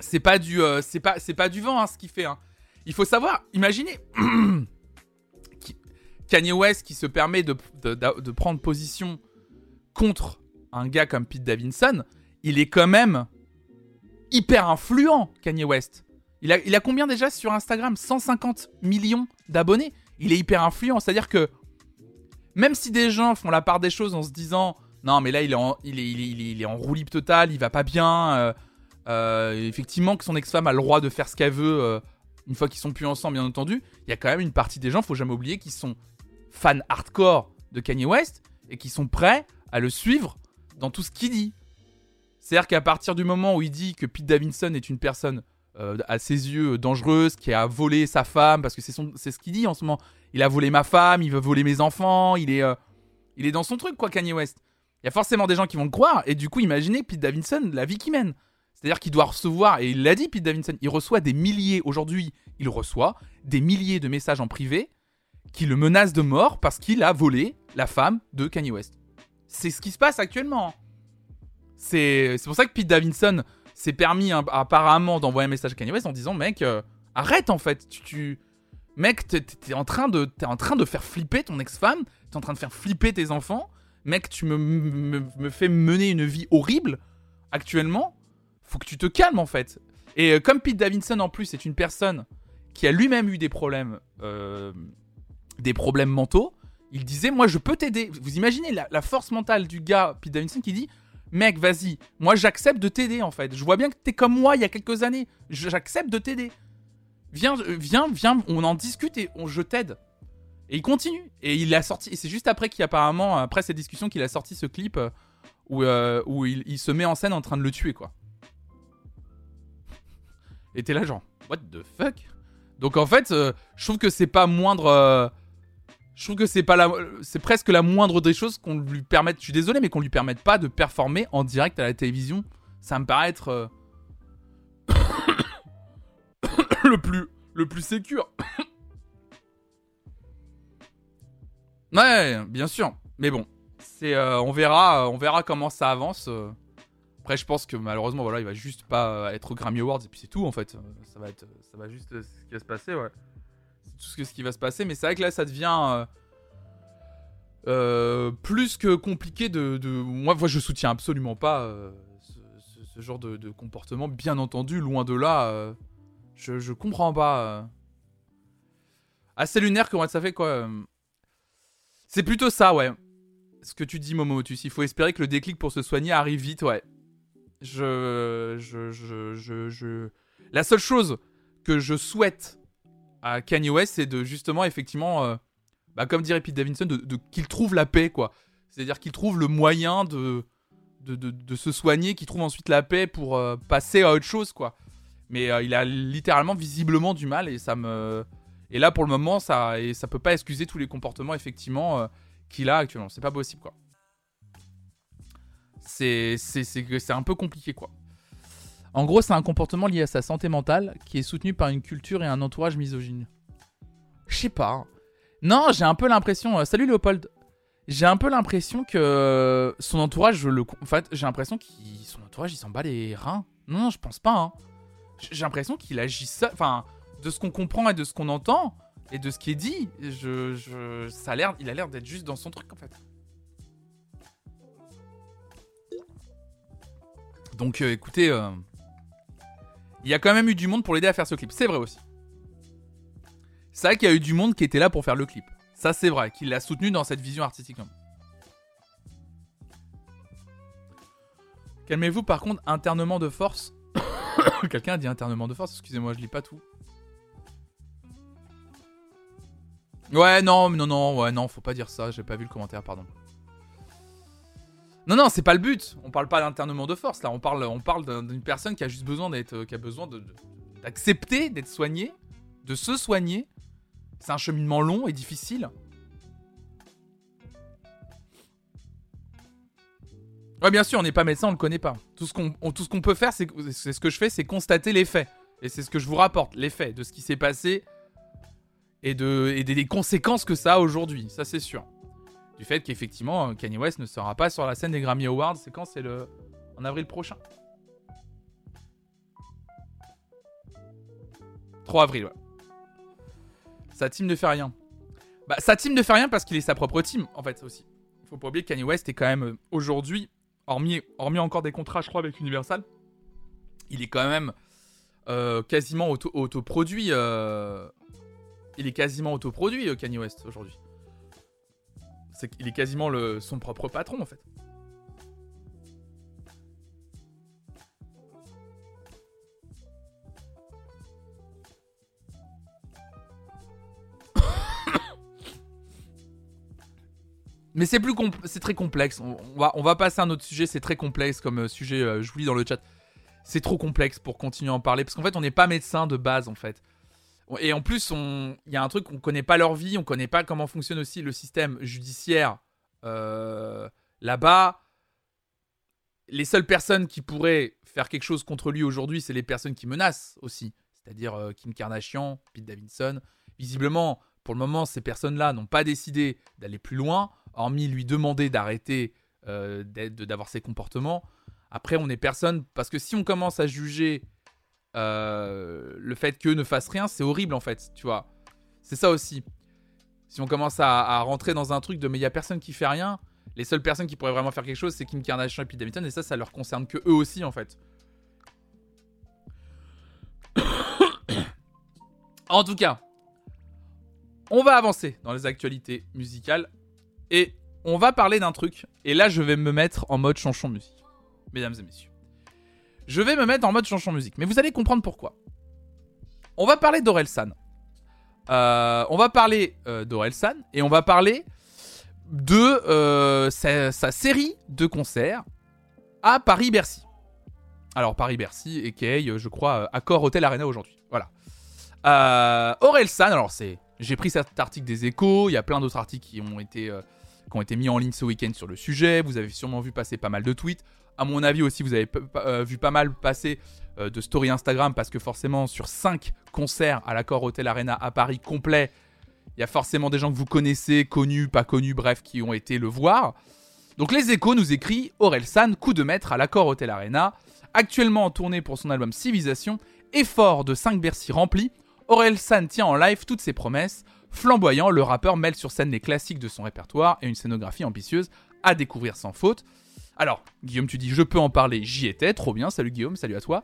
c'est pas du. Euh, c'est pas, pas du vent hein, ce qu'il fait. Il faut savoir, imaginez. Kanye West qui se permet de, prendre position contre un gars comme Pete Davidson, il est quand même hyper influent, Kanye West. Il il a combien déjà sur Instagram? 150 millions d'abonnés. Il est hyper influent. C'est-à-dire que même si des gens font la part des choses en se disant non, mais là, il est en, il est, il est, en il va pas bien. Euh, euh, effectivement, que son ex-femme a le droit de faire ce qu'elle veut euh, une fois qu'ils sont plus ensemble, bien entendu. Il y a quand même une partie des gens, faut jamais oublier, qui sont fans hardcore de Kanye West et qui sont prêts à le suivre dans tout ce qu'il dit. C'est-à-dire qu'à partir du moment où il dit que Pete Davidson est une personne à ses yeux dangereuse, qui a volé sa femme, parce que c'est ce qu'il dit en ce moment. Il a volé ma femme, il veut voler mes enfants, il est, il est dans son truc, quoi, Kanye West il y a forcément des gens qui vont le croire. Et du coup, imaginez Pete Davidson, la vie qu'il mène. C'est-à-dire qu'il doit recevoir, et il l'a dit, Pete Davidson, il reçoit des milliers, aujourd'hui, il reçoit des milliers de messages en privé qui le menacent de mort parce qu'il a volé la femme de Kanye West. C'est ce qui se passe actuellement. C'est pour ça que Pete Davidson s'est permis hein, apparemment d'envoyer un message à Kanye West en disant Mec, euh, arrête en fait. Tu. Mec, t'es en, train de, es en train de faire flipper ton ex-femme, t'es en train de faire flipper tes enfants mec, tu me, fais mener une vie horrible actuellement. Faut que tu te calmes en fait. Et euh, comme Pete Davidson en plus est une personne qui a lui-même eu des problèmes, euh, des problèmes mentaux, il disait moi je peux t'aider. Vous imaginez la, force mentale du gars Pete Davidson qui dit mec vas-y, moi j'accepte de t'aider en fait. Je vois bien que t'es comme moi il y a quelques années. J'accepte de t'aider. Viens, euh, viens, viens, on en discute et on, je t'aide. Et il continue. Et il a sorti. C'est juste après qu'il apparemment, après cette discussion, qu'il a sorti ce clip euh, où, euh, il, se met en scène en train de le tuer, quoi. Et t'es là, genre, what the fuck? Donc en fait, je trouve que c'est pas moindre. Je trouve que c'est pas la. C'est presque la moindre des choses qu'on lui permette. Je suis désolé, mais qu'on lui permette pas de performer en direct à la télévision. Ça me paraît être. le plus. Le plus sécure. Ouais, bien sûr. Mais bon, c'est, euh, on verra, euh, on verra comment ça avance. Euh. Après, je pense que malheureusement, voilà, il va juste pas être au Grammy Awards et puis c'est tout en fait. Ça va être, ça va juste ce qui va se passer, ouais. Tout ce qui va se passer. Mais c'est vrai que là, ça devient. plus que compliqué de, Moi, moi, je soutiens absolument pas ce, genre de, comportement. Bien entendu, loin de là. je, je comprends pas. Assez lunaire, comment ça fait quoi C'est plutôt ça, ouais. Ce que tu dis, Momotus. Il faut espérer que le déclic pour se soigner arrive vite, ouais. Je. Je. Je. je... La seule chose que je souhaite à Kanye West, c'est de justement, effectivement, euh, bah, comme dirait Pete Davidson, de, qu'il trouve la paix, quoi. C'est-à-dire qu'il trouve le moyen de de, de, se soigner, qu'il trouve ensuite la paix pour euh, passer à autre chose, quoi. Mais euh, il a littéralement, visiblement du mal et ça me. Et là, pour le moment, ça, et ça peut pas excuser tous les comportements, effectivement, qu'il a actuellement. C'est pas possible, quoi. C'est un peu compliqué, quoi. En gros, c'est un comportement lié à sa santé mentale qui est soutenu par une culture et un entourage misogyne. Je sais pas. Hein. Non, j'ai un peu l'impression. Euh, salut Léopold. J'ai un peu l'impression que son entourage, le. En fait, j'ai l'impression qu'il son entourage, il s'en bat les reins. Non, non, je pense pas. Hein. J'ai l'impression qu'il agit ça. Enfin, de ce qu'on comprend et de ce qu'on entend et de ce qui est dit, je, il a l'air d'être juste dans son truc en fait. Donc, euh, écoutez, euh, il y a quand même eu du monde pour l'aider à faire ce clip. C'est vrai aussi. C'est vrai qu'il y a eu du monde qui était là pour faire le clip. Ça, c'est vrai, qu'il l'a soutenu dans cette vision artistique. Calmez-vous, par contre, internement de force. Quelqu'un a dit internement de force, excusez-moi, je lis pas tout. Ouais, non, non, non, ouais, non, faut pas dire ça, j'ai pas vu le commentaire, pardon. Non, non, c'est pas le but. On parle pas d'internement de force là. On parle, d'une personne qui a juste besoin d'être, euh, qui a besoin d'accepter d'être soignée, de se soigner. C'est un cheminement long et difficile. Ouais, bien sûr, on n'est pas médecin, on le connaît pas. Tout ce qu'on, peut faire, c'est, c'est ce que je fais, c'est constater les faits. Et c'est ce que je vous rapporte, les faits de ce qui s'est passé et, de, et des conséquences que ça a aujourd'hui. Ça, c'est sûr du fait qu'effectivement Kanye West ne sera pas sur la scène des Grammy Awards. C'est quand? C'est le en avril prochain. 3 avril, ouais. Sa team ne fait rien. Bah, sa team ne fait rien parce qu'il est sa propre team, en fait, aussi. Il faut pas oublier que Kanye West est quand même, euh, aujourd'hui, hormis, hormis encore des contrats, je crois, avec Universal, il est quand même euh, quasiment auto autoproduit. Euh, il est quasiment autoproduit, Kanye West, aujourd'hui. C'est est quasiment son propre patron en fait. Mais c'est plus c'est très complexe. On, va, on va passer à un autre sujet. C'est très complexe comme euh, sujet. Euh, je vous lis dans le chat. C'est trop complexe pour continuer à en parler parce qu'en fait, on n'est pas médecin de base en fait. Et en plus, il y a un truc, on connaît pas leur vie, on connaît pas comment fonctionne aussi le système judiciaire euh, là-bas. Les seules personnes qui pourraient faire quelque chose contre lui aujourd'hui, c'est les personnes qui menacent aussi, c'est-à-dire euh, Kim Kardashian, Pete Davidson. Visiblement, pour le moment, ces personnes-là n'ont pas décidé d'aller plus loin, hormis lui demander d'arrêter euh, d'avoir ses comportements. Après, on est personne, parce que si on commence à juger le fait qu'eux ne fassent rien, c'est horrible en fait, tu vois. C'est ça aussi. Si on commence à, rentrer dans un truc de mais il y a personne qui fait rien, les seules personnes qui pourraient vraiment faire quelque chose, c'est Kim Kardashian et Pete Davidson, et ça, ça leur concerne que eux aussi en fait. en tout cas, on va avancer dans les actualités musicales et on va parler d'un truc. Et là, je vais me mettre en mode chanson musique, mesdames et messieurs je vais me mettre en mode chanson musique. Mais vous allez comprendre pourquoi. On va parler d'Orelsan. Euh, on va parler euh, d'Orelsan et on va parler de euh, sa, série de concerts à Paris-Bercy. Alors Paris-Bercy, et je crois, Accor Hotel Arena aujourd'hui. Voilà. Orelsan, alors c'est... J'ai pris cet article des échos, il y a plein d'autres articles qui ont été qui ont été mis en ligne ce week-end sur le sujet. Vous avez sûrement vu passer pas mal de tweets. À mon avis aussi, vous avez euh, vu pas mal passer euh, de stories Instagram parce que forcément, sur 5 concerts à l'accord Hotel Arena à Paris complet, il y a forcément des gens que vous connaissez, connus, pas connus, bref, qui ont été le voir. Donc les échos nous écrit Aurel San, coup de maître à l'accord Hotel Arena, actuellement en tournée pour son album Civilisation, effort de 5 Bercy remplis, Aurel San tient en live toutes ses promesses. Flamboyant, le rappeur mêle sur scène les classiques de son répertoire et une scénographie ambitieuse à découvrir sans faute. Alors, Guillaume, tu dis je peux en parler, j'y étais, trop bien, salut Guillaume, salut à toi.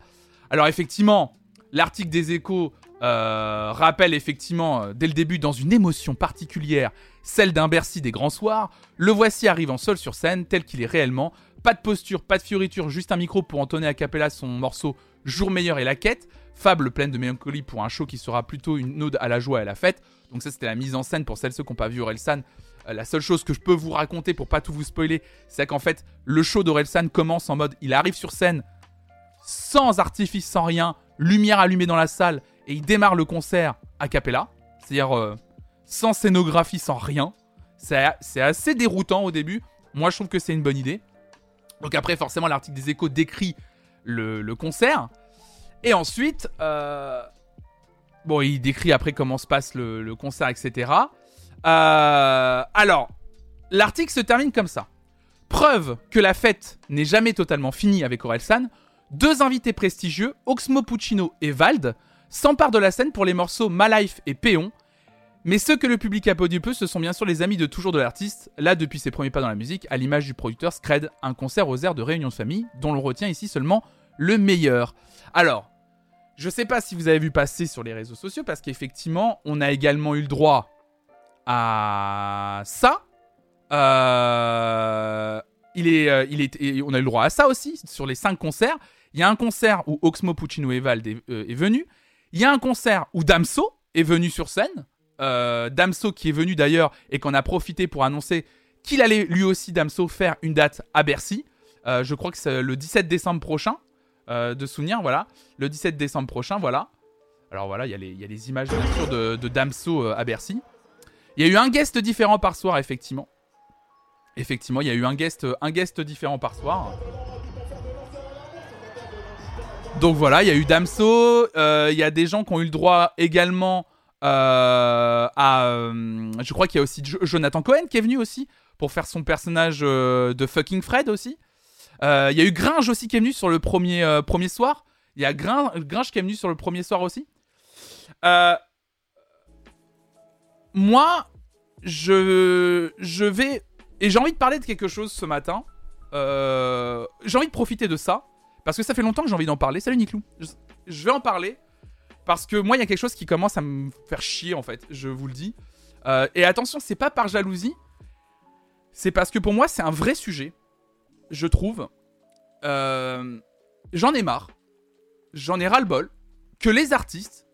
Alors effectivement, l'article des échos euh, rappelle effectivement euh, dès le début dans une émotion particulière, celle d'un Bercy des grands soirs, le voici arrivant seul sur scène tel qu'il est réellement, pas de posture, pas de fioriture, juste un micro pour entonner a cappella son morceau Jour meilleur et la quête, fable pleine de mélancolie pour un show qui sera plutôt une ode à la joie et à la fête. Donc ça c'était la mise en scène pour celles ceux qui n'ont pas vu Orelsan. Euh, la seule chose que je peux vous raconter pour pas tout vous spoiler, c'est qu'en fait le show d'Orelsan commence en mode il arrive sur scène sans artifice, sans rien, lumière allumée dans la salle et il démarre le concert a cappella, c'est-à-dire euh, sans scénographie, sans rien. C'est assez déroutant au début. Moi je trouve que c'est une bonne idée. Donc après forcément l'article des échos décrit le concert. Et ensuite, euh, bon, il décrit après comment se passe le, concert, etc. Euh, alors, l'article se termine comme ça. Preuve que la fête n'est jamais totalement finie avec Orelsan, deux invités prestigieux, Oxmo Puccino et Vald, s'emparent de la scène pour les morceaux My Life et Péon. Mais ceux que le public applaudit peu, ce sont bien sûr les amis de toujours de l'artiste, là depuis ses premiers pas dans la musique, à l'image du producteur Scred, un concert aux airs de réunion de famille, dont l'on retient ici seulement le meilleur. Alors, je sais pas si vous avez vu passer sur les réseaux sociaux parce qu'effectivement, on a également eu le droit à ça. Euh, il est, euh, on a eu le droit à ça aussi sur les cinq concerts. Il y a un concert où Oxmo Puccino Evald est, euh, est venu. Il y a un concert où Damso est venu sur scène. Damso qui est venu d'ailleurs et qu'on a profité pour annoncer qu'il allait lui aussi Damso faire une date à Bercy. je crois que c'est le 17 décembre prochain. De souvenirs, voilà. Le 17 décembre prochain, voilà. Alors voilà, il y, a les images sûr de, Damso à Bercy. Il y a eu un guest différent par soir, effectivement. Effectivement, il y a eu un guest, un guest différent par soir. Donc voilà, il y a eu Damso. Euh, il y a des gens qui ont eu le droit également à. je crois qu'il y a aussi Jonathan Cohen qui est venu aussi pour faire son personnage de fucking Fred aussi. Euh, il y a eu Gringe aussi qui est venu sur le premier, euh, premier soir. Il y a Gringe, qui est venu sur le premier soir aussi. Euh, moi, je, je vais. Et j'ai envie de parler de quelque chose ce matin. j'ai envie de profiter de ça. Parce que ça fait longtemps que j'ai envie d'en parler. Salut Niklou. Je, vais en parler. Parce que moi, il y a quelque chose qui commence à me faire chier en fait. Je vous le dis. et attention, c'est pas par jalousie. C'est parce que pour moi, c'est un vrai sujet je trouve, euh, j'en ai marre, j'en ai ras-le-bol, que les artistes,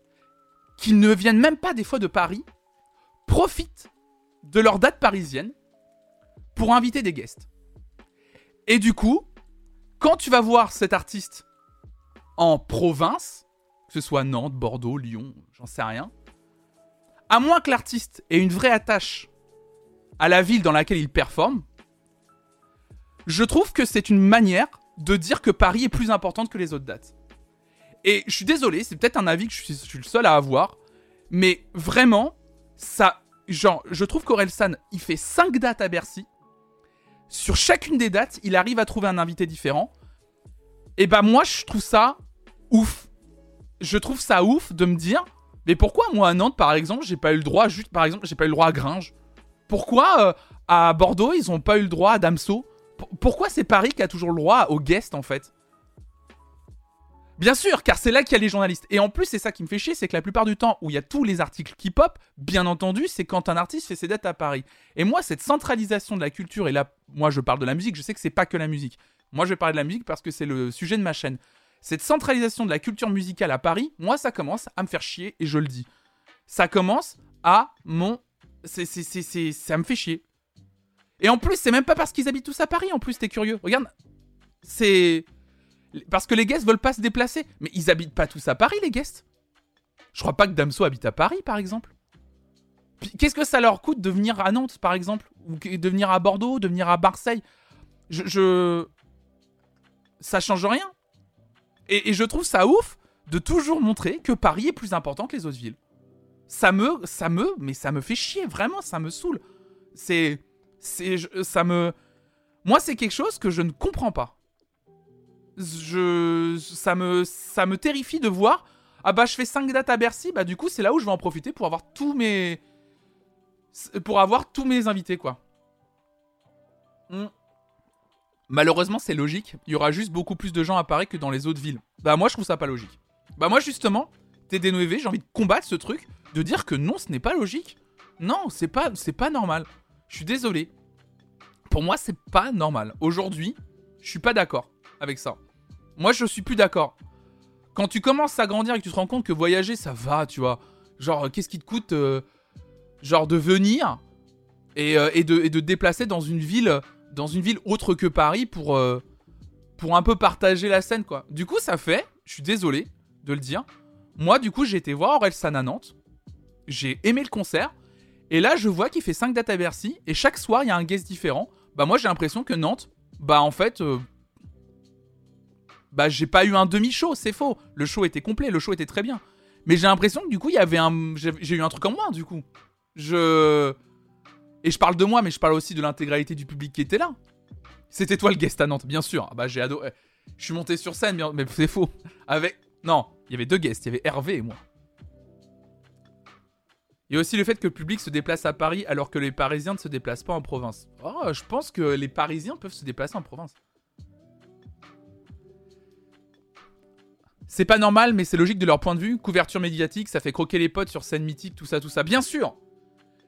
qui ne viennent même pas des fois de Paris, profitent de leur date parisienne pour inviter des guests. Et du coup, quand tu vas voir cet artiste en province, que ce soit Nantes, Bordeaux, Lyon, j'en sais rien, à moins que l'artiste ait une vraie attache à la ville dans laquelle il performe, je trouve que c'est une manière de dire que Paris est plus importante que les autres dates. Et je suis désolé, c'est peut-être un avis que je suis, le seul à avoir, mais vraiment, ça, genre, je trouve qu'Orelsan, il fait 5 dates à Bercy. Sur chacune des dates, il arrive à trouver un invité différent. Et bah moi, je trouve ça ouf. Je trouve ça ouf de me dire, mais pourquoi moi à Nantes, par exemple, j'ai pas eu le droit, juste par exemple, j'ai pas eu le droit à Gringe? Pourquoi euh, à Bordeaux, ils ont pas eu le droit à Damso? Pourquoi c'est Paris qui a toujours le droit aux guests en fait? Bien sûr, car c'est là qu'il y a les journalistes. Et en plus, c'est ça qui me fait chier, c'est que la plupart du temps où il y a tous les articles qui pop, bien entendu, c'est quand un artiste fait ses dettes à Paris. Et moi, cette centralisation de la culture, et là, moi je parle de la musique, je sais que c'est pas que la musique. Moi je vais parler de la musique parce que c'est le sujet de ma chaîne. Cette centralisation de la culture musicale à Paris, moi ça commence à me faire chier, et je le dis. Ça commence à mon... C'est, ça me fait chier. Et en plus, c'est même pas parce qu'ils habitent tous à Paris, en plus, t'es curieux. Regarde, c'est. Parce que les guests veulent pas se déplacer. Mais ils habitent pas tous à Paris, les guests. Je crois pas que Damso habite à Paris, par exemple. Qu'est-ce que ça leur coûte de venir à Nantes, par exemple? Ou de venir à Bordeaux, de venir à Marseille? Je, Ça change rien. Et, et, je trouve ça ouf de toujours montrer que Paris est plus important que les autres villes. Ça me. Ça me. Mais ça me fait chier, vraiment, ça me saoule. C'est. C'est, ça me, moi, c'est quelque chose que je ne comprends pas. Je, ça me, terrifie de voir Ah bah je fais 5 dates à Bercy, bah du coup c'est là où je vais en profiter pour avoir tous mes... Pour avoir tous mes invités quoi. Hmm. Malheureusement c'est logique, il y aura juste beaucoup plus de gens à Paris que dans les autres villes. Bah moi je trouve ça pas logique. Bah moi justement, TD9V, j'ai envie de combattre ce truc, de dire que non ce n'est pas logique. Non, c'est pas, c'est pas normal. Je suis désolé. Pour moi c'est pas normal. Aujourd'hui, je suis pas d'accord avec ça. Moi je suis plus d'accord quand tu commences à grandir et que tu te rends compte que voyager, ça va, tu vois. Genre, qu'est-ce qui te coûte, euh, genre, de venir et, euh, et, de, te déplacer dans une ville, dans une ville autre que Paris pour, euh, pour un peu partager la scène, quoi. Du coup, ça fait, je suis désolé de le dire, moi, du coup, j'ai été voir Orelsan à Nantes. J'ai aimé le concert. Et là, je vois qu'il fait 5 dates à Bercy. Et chaque soir, il y a un guest différent. Bah, moi, j'ai l'impression que Nantes, bah, en fait, bah j'ai pas eu un demi-show, c'est faux. Le show était complet, le show était très bien. Mais j'ai l'impression que du coup, il y avait un j'ai eu un truc en moins du coup. Je et je parle de moi mais je parle aussi de l'intégralité du public qui était là. C'était toi le guest à Nantes, bien sûr. Ah bah j'ai adoré. Je suis monté sur scène mais c'est faux. Avec non, il y avait deux guests, il y avait Hervé et moi. Il y a aussi le fait que le public se déplace à Paris alors que les Parisiens ne se déplacent pas en province. Oh, je pense que les Parisiens peuvent se déplacer en province. C'est pas normal, mais c'est logique de leur point de vue. Couverture médiatique, ça fait croquer les potes sur scène mythique, tout ça, tout ça. Bien sûr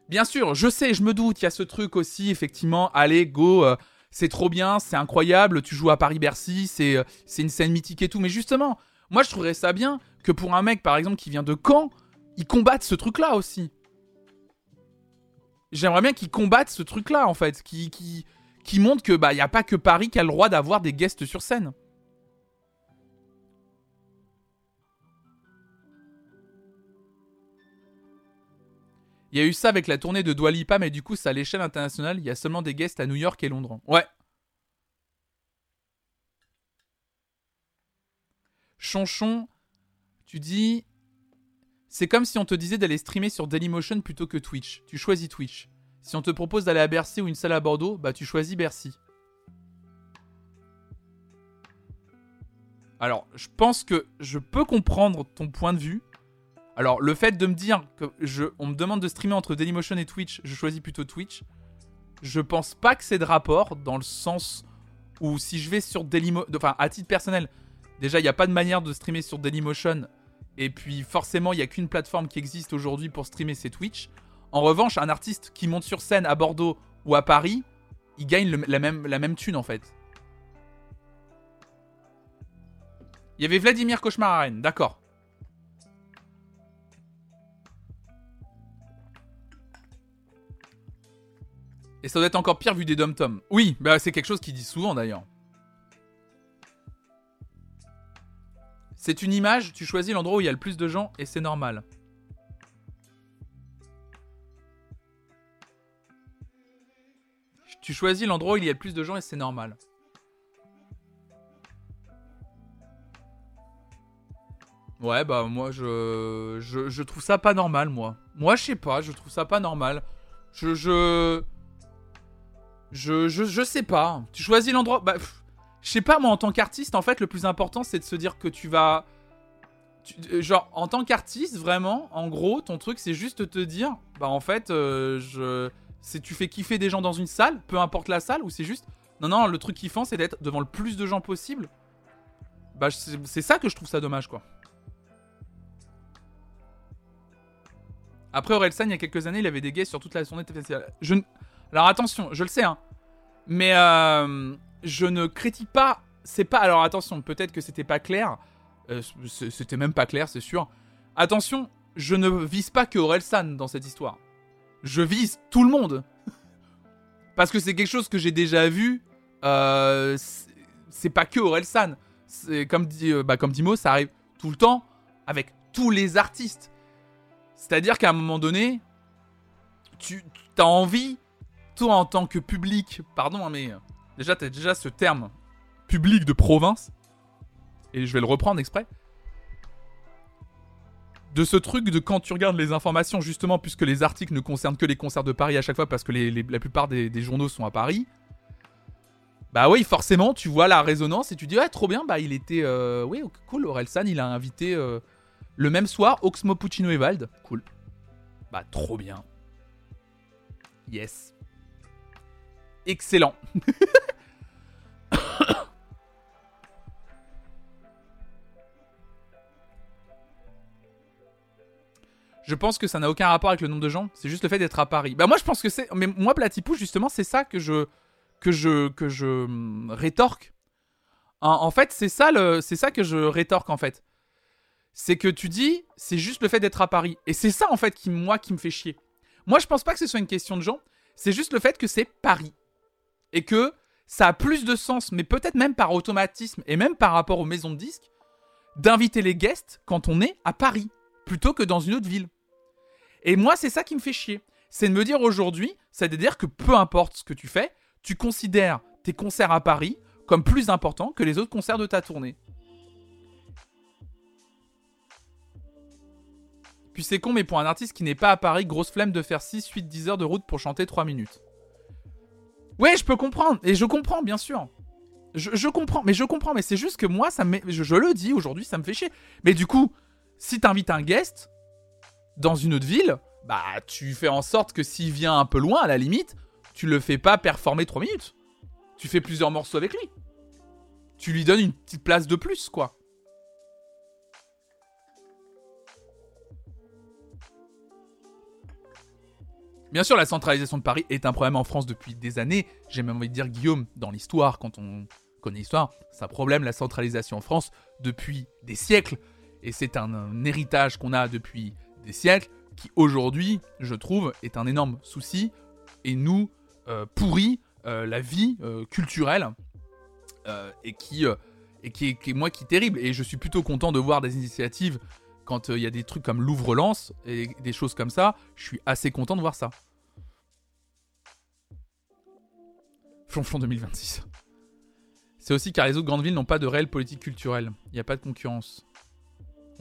Bien sûr, je sais, je me doute, il y a ce truc aussi, effectivement. Allez, go, euh, c'est trop bien, c'est incroyable, tu joues à Paris-Bercy, c'est, euh, c'est une scène mythique et tout. Mais justement, moi je trouverais ça bien que pour un mec, par exemple, qui vient de Caen, il combatte ce truc-là aussi. J'aimerais bien qu'il combatte ce truc-là, en fait. Qui, qui, qui montre que, bah, il n'y a pas que Paris qui a le droit d'avoir des guests sur scène. Il y a eu ça avec la tournée de Dwalipa, mais du coup, c'est à l'échelle internationale. Il y a seulement des guests à New York et Londres. Ouais. Chonchon, tu dis. C'est comme si on te disait d'aller streamer sur Dailymotion plutôt que Twitch. Tu choisis Twitch. Si on te propose d'aller à Bercy ou une salle à Bordeaux, bah tu choisis Bercy. Alors, je pense que je peux comprendre ton point de vue. Alors, le fait de me dire que je, on me demande de streamer entre Dailymotion et Twitch, je choisis plutôt Twitch. Je pense pas que c'est de rapport dans le sens où si je vais sur Dailymotion, enfin à titre personnel, déjà il n'y a pas de manière de streamer sur Dailymotion et puis forcément il n'y a qu'une plateforme qui existe aujourd'hui pour streamer, c'est Twitch. En revanche, un artiste qui monte sur scène à Bordeaux ou à Paris, il gagne la, même, la thune en fait. Il y avait Vladimir Cauchemar d'accord. Et ça doit être encore pire vu des dom-toms. Oui, bah c'est quelque chose qu'ils disent souvent d'ailleurs. C'est une image, tu choisis l'endroit où il y a le plus de gens et c'est normal. Tu choisis l'endroit où il y a le plus de gens et c'est normal. Ouais, bah moi je, je, je trouve ça pas normal, moi. Moi je sais pas, je trouve ça pas normal. Je, je, je, sais pas. Tu choisis l'endroit. Bah, je sais pas, moi, en tant qu'artiste, en fait, le plus important, c'est de se dire que tu vas. Euh, genre, en tant qu'artiste, vraiment, en gros, ton truc, c'est juste te dire, bah, en fait, euh, je. C'est tu fais kiffer des gens dans une salle, peu importe la salle, ou c'est juste. Non, non, le truc kiffant, c'est d'être devant le plus de gens possible. Bah, c'est ça que je trouve ça dommage, quoi. Après Orelsan, il y a quelques années, il avait des gays sur toute la journée Je, alors attention, je le sais, hein. Mais euh, je ne critique pas. C'est pas. Alors attention, peut-être que c'était pas clair. Euh, c'était même pas clair, c'est sûr. Attention, je ne vise pas que Orelsan dans cette histoire. Je vise tout le monde. Parce que c'est quelque chose que j'ai déjà vu. Euh, c'est pas que Orelsan. C'est comme dit, bah, comme dit Mo, ça arrive tout le temps avec tous les artistes. C'est-à-dire qu'à un moment donné, tu as envie toi en tant que public, pardon, hein, mais euh, déjà, tu as déjà ce terme public de province, et je vais le reprendre exprès, de ce truc de quand tu regardes les informations, justement, puisque les articles ne concernent que les concerts de Paris à chaque fois, parce que la plupart des, journaux sont à Paris. Bah oui, forcément, tu vois la résonance et tu dis, ouais, trop bien, bah il était, euh, oui, cool, Orelsan, il a invité euh, Le même soir, Oxmo Puccino et Vald. Cool. Bah, trop bien. Yes. Excellent. je pense que ça n'a aucun rapport avec le nombre de gens. C'est juste le fait d'être à Paris. Bah moi je pense que c'est. Mais moi Platypouche justement c'est ça que je que je que je hum, rétorque. En, fait c'est ça le c'est ça que je rétorque en fait. C'est que tu dis c'est juste le fait d'être à Paris et c'est ça en fait qui moi qui me fait chier. Moi je pense pas que ce soit une question de gens. C'est juste le fait que c'est Paris et que ça a plus de sens, mais peut-être même par automatisme et même par rapport aux maisons de disques, d'inviter les guests quand on est à Paris plutôt que dans une autre ville. Et moi, c'est ça qui me fait chier. C'est de me dire aujourd'hui, c'est-à-dire que peu importe ce que tu fais, tu considères tes concerts à Paris comme plus importants que les autres concerts de ta tournée. Puis c'est con, mais pour un artiste qui n'est pas à Paris, grosse flemme de faire 6, 8, 10 heures de route pour chanter 3 minutes. Ouais, je peux comprendre. Et je comprends, bien sûr. Je, comprends, mais je comprends. Mais c'est juste que moi, ça me je, je le dis aujourd'hui, ça me fait chier. Mais du coup, si t'invites un guest, dans une autre ville, bah tu fais en sorte que s'il vient un peu loin, à la limite, tu le fais pas performer 3 minutes. Tu fais plusieurs morceaux avec lui. Tu lui donnes une petite place de plus, quoi. Bien sûr, la centralisation de Paris est un problème en France depuis des années. J'ai même envie de dire, Guillaume, dans l'histoire, quand on connaît l'histoire, c'est un problème, la centralisation en France, depuis des siècles. Et c'est un héritage qu'on a depuis des siècles, qui aujourd'hui, je trouve, est un énorme souci et nous euh, pourrit euh, la vie euh, culturelle et qui et qui est, moi qui est terrible. Et je suis plutôt content de voir des initiatives quand il y a des trucs comme l'ouvre-lance et des choses comme ça. Je suis assez content de voir ça. Flonflon 2026. C'est aussi car les autres grandes villes n'ont pas de réelle politique culturelle. Il n'y a pas de concurrence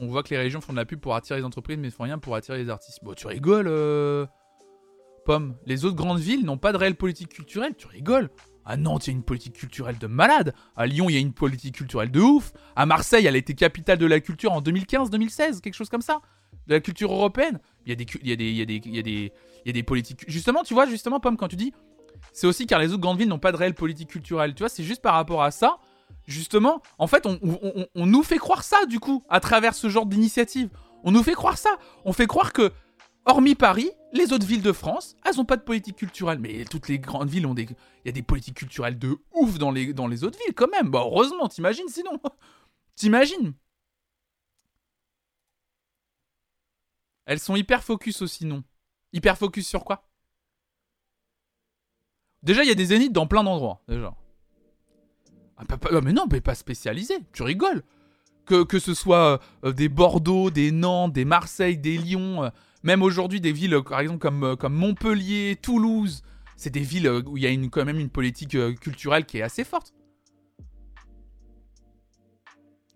on voit que les régions font de la pub pour attirer les entreprises, mais font rien pour attirer les artistes. Bon, tu rigoles, euh... Pomme. Les autres grandes villes n'ont pas de réelle politique culturelle, tu rigoles. À Nantes, il y a une politique culturelle de malade. À Lyon, il y a une politique culturelle de ouf. À Marseille, elle a été capitale de la culture en 2015-2016, quelque chose comme ça. De la culture européenne. Il y a des, politiques. Justement, tu vois, justement, Pomme, quand tu dis, c'est aussi car les autres grandes villes n'ont pas de réelle politique culturelle. Tu vois, c'est juste par rapport à ça justement, en fait, on, nous fait croire ça, du coup, à travers ce genre d'initiative. On nous fait croire ça. On fait croire que, hormis Paris, les autres villes de France, elles n'ont pas de politique culturelle. Mais toutes les grandes villes ont des. Il y a des politiques culturelles de ouf dans les, autres villes, quand même. Bah, heureusement, t'imagines sinon. t'imagines Elles sont hyper focus aussi, non? Hyper focus sur quoi? Déjà, il y a des zéniths dans plein d'endroits, déjà. Ah, mais non, mais pas spécialisé, tu rigoles. Que, que ce soit euh, des Bordeaux, des Nantes, des Marseille, des Lyon, euh, même aujourd'hui des villes par exemple comme, euh, comme Montpellier, Toulouse, c'est des villes où il y a une, quand même une politique culturelle qui est assez forte.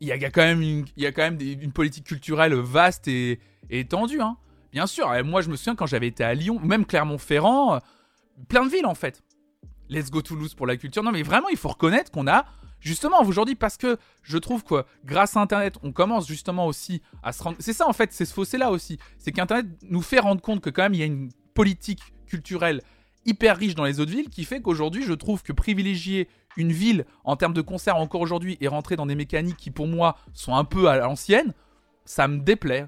Il y a, quand même une, il y a quand même une politique culturelle vaste et, et étendue. Hein. Bien sûr, moi je me souviens quand j'avais été à Lyon, même Clermont-Ferrand, plein de villes en fait. Let's go Toulouse pour la culture. Non, mais vraiment, il faut reconnaître qu'on a, justement, aujourd'hui, parce que je trouve que grâce à Internet, on commence justement aussi à se rendre. C'est ça, en fait, c'est ce fossé-là aussi. C'est qu'Internet nous fait rendre compte que, quand même, il y a une politique culturelle hyper riche dans les autres villes qui fait qu'aujourd'hui, je trouve que privilégier une ville en termes de concert encore aujourd'hui et rentrer dans des mécaniques qui, pour moi, sont un peu à l'ancienne, ça me déplaît.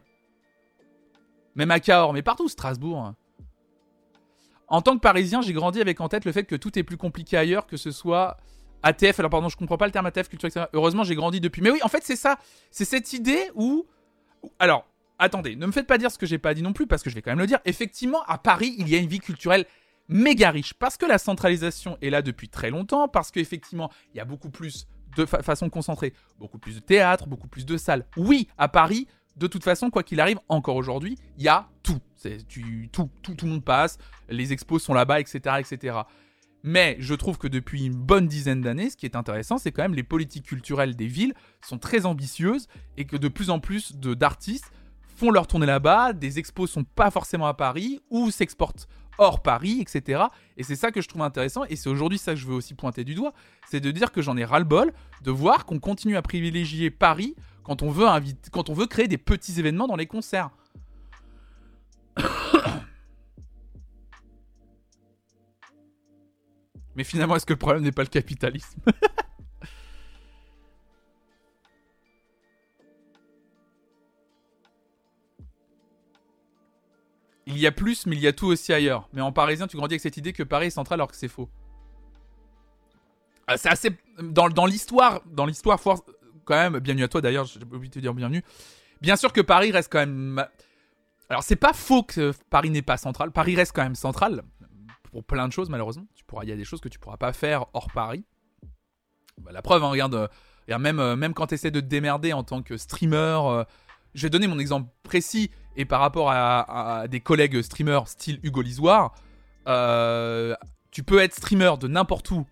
Même à Cahors, mais partout, Strasbourg. En tant que Parisien, j'ai grandi avec en tête le fait que tout est plus compliqué ailleurs, que ce soit ATF. Alors pardon, je comprends pas le terme ATF, culture, etc. Heureusement, j'ai grandi depuis. Mais oui, en fait, c'est ça. C'est cette idée où. Alors, attendez, ne me faites pas dire ce que j'ai pas dit non plus, parce que je vais quand même le dire. Effectivement, à Paris, il y a une vie culturelle méga riche, parce que la centralisation est là depuis très longtemps, parce qu'effectivement, il y a beaucoup plus de façon concentrée, beaucoup plus de théâtre, beaucoup plus de salles. Oui, à Paris, de toute façon, quoi qu'il arrive, encore aujourd'hui, il y a tout. C'est tout, tout, tout le monde passe, les expos sont là-bas, etc., etc. Mais je trouve que depuis une bonne dizaine d'années, ce qui est intéressant, c'est quand même les politiques culturelles des villes sont très ambitieuses et que de plus en plus d'artistes font leur tournée là-bas, des expos sont pas forcément à Paris ou s'exportent hors Paris, etc. Et c'est ça que je trouve intéressant et c'est aujourd'hui ça que je veux aussi pointer du doigt, c'est de dire que j'en ai ras-le-bol de voir qu'on continue à privilégier Paris Quand on veut quand on veut créer des petits événements dans les concerts. Mais finalement, est-ce que le problème n'est pas le capitalisme? Il y a plus, mais il y a tout aussi ailleurs. Mais en parisien, tu grandis avec cette idée que Paris est central alors que c'est faux. Ah, c'est assez. Dans, dans l'histoire, dans l'histoire, quand même, bienvenue à toi d'ailleurs, j'ai oublié de te dire bienvenue. Bien sûr que Paris reste quand même. Alors, c'est pas faux que Paris n'est pas central. Paris reste quand même central pour plein de choses, malheureusement. Tu pourras, il y a des choses que tu pourras pas faire hors Paris. Bah, la preuve, hein, regarde, euh, même, euh, même quand tu essaies de te démerder en tant que streamer, euh, je vais donner mon exemple précis et par rapport à, des collègues streamers style Hugo Lisoire, euh, tu peux être streamer de n'importe où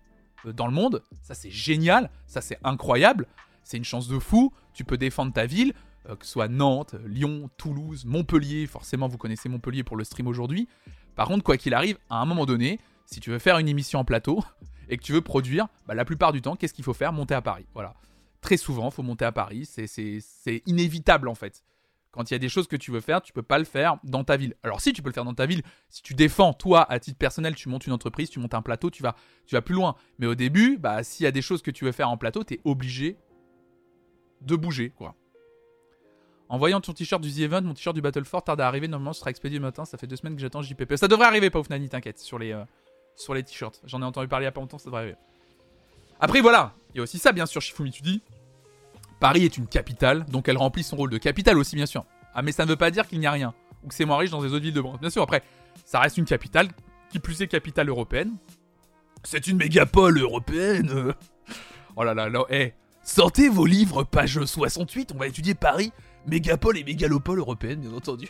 dans le monde. Ça, c'est génial. Ça, c'est incroyable. C'est une chance de fou. Tu peux défendre ta ville, que ce soit Nantes, Lyon, Toulouse, Montpellier. Forcément, vous connaissez Montpellier pour le stream aujourd'hui. Par contre, quoi qu'il arrive, à un moment donné, si tu veux faire une émission en plateau et que tu veux produire, bah, la plupart du temps, qu'est-ce qu'il faut faire? Monter à Paris. Voilà. Très souvent, il faut monter à Paris. C'est inévitable en fait. Quand il y a des choses que tu veux faire, tu peux pas le faire dans ta ville. Alors si tu peux le faire dans ta ville, si tu défends toi à titre personnel, tu montes une entreprise, tu montes un plateau, tu vas, tu vas plus loin. Mais au début, bah s'il y a des choses que tu veux faire en plateau, tu es obligé de bouger quoi. En voyant ton t-shirt du The Event, mon t-shirt du Battlefort tarde à arriver. Normalement, ce sera expédié le matin. Ça fait deux semaines que j'attends JPP. Ça devrait arriver, pas Nani, t'inquiète, sur les, euh, sur les t-shirts. J'en ai entendu parler il y a pas longtemps, ça devrait arriver. Après, voilà. Il y a aussi ça, bien sûr, Shifumi, tu dis. Paris est une capitale, donc elle remplit son rôle de capitale aussi, bien sûr. Ah, mais ça ne veut pas dire qu'il n'y a rien, ou que c'est moins riche dans les autres villes de France. Bien sûr, après, ça reste une capitale, qui plus est capitale européenne. C'est une mégapole européenne. Oh là là, là, eh, sortez vos livres, page 68, on va étudier Paris, mégapole et mégalopole européenne, bien entendu.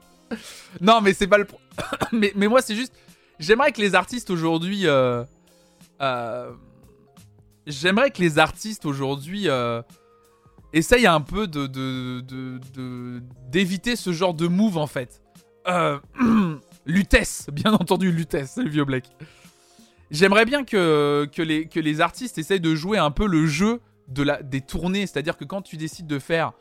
non, mais c'est pas le. mais, mais moi, c'est juste. J'aimerais que les artistes aujourd'hui. Euh, euh, j'aimerais que les artistes aujourd'hui. Euh, essaye un peu de, d'éviter ce genre de move en fait. Euh, Lutèce, bien entendu Lutèce, le vieux Black. J'aimerais bien que, que, les, que les artistes essayent de jouer un peu le jeu de la, des tournées, c'est-à-dire que quand tu décides de faire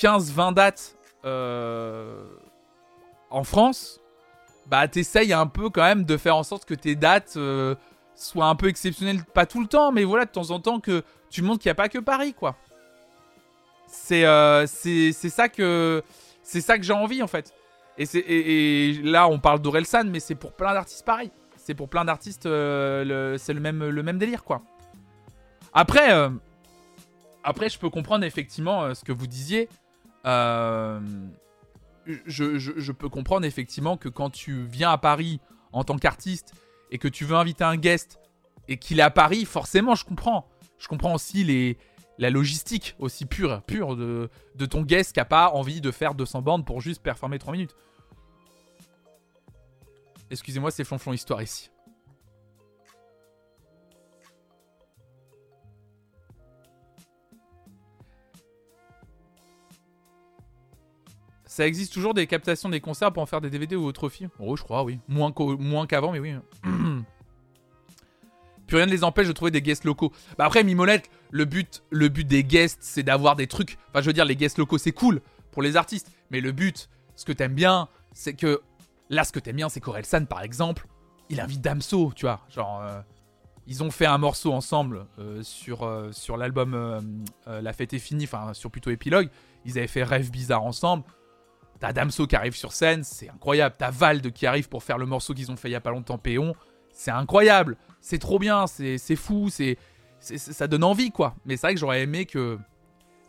15-20 dates euh, en France, bah t'essayes un peu quand même de faire en sorte que tes dates euh, soient un peu exceptionnelles, pas tout le temps, mais voilà, de temps en temps que tu montres qu'il n'y a pas que Paris, quoi. Euh, c'est ça que j'ai envie en fait. Et, là on parle d'Orelsan, mais c'est pour plein d'artistes pareil. C'est pour plein d'artistes, c'est le même le même délire quoi. Après après je peux comprendre effectivement ce que vous disiez. Je, je, peux comprendre effectivement que quand tu viens à Paris en tant qu'artiste et que tu veux inviter un guest et qu'il est à Paris, forcément je comprends. Je comprends aussi les, la logistique aussi pure, pure de, de ton guest qui a pas envie de faire 200 bandes pour juste performer 3 minutes. Excusez-moi, c'est flonflon histoire ici. Ça existe toujours des captations des concerts pour en faire des DVD ou autre film Oh, je crois, oui. Moins qu'avant, mais oui. Plus rien ne les empêche de trouver des guests locaux. Bah après, Mimolette, le but, le but des guests, c'est d'avoir des trucs. Enfin, je veux dire, les guests locaux, c'est cool pour les artistes. Mais le but, ce que t'aimes bien, c'est que. Là, ce que t'aimes bien, c'est San, par exemple. Il invite Damso, tu vois. Genre. Euh, ils ont fait un morceau ensemble euh, sur, euh, sur l'album La fête est finie, enfin, sur plutôt épilogue. Ils avaient fait Rêve bizarre ensemble. T'as Damso qui arrive sur scène, c'est incroyable. T'as Vald qui arrive pour faire le morceau qu'ils ont fait il y a pas longtemps, Péon. C'est incroyable. C'est trop bien, c'est fou, c'est ça donne envie, quoi. Mais c'est vrai que j'aurais aimé que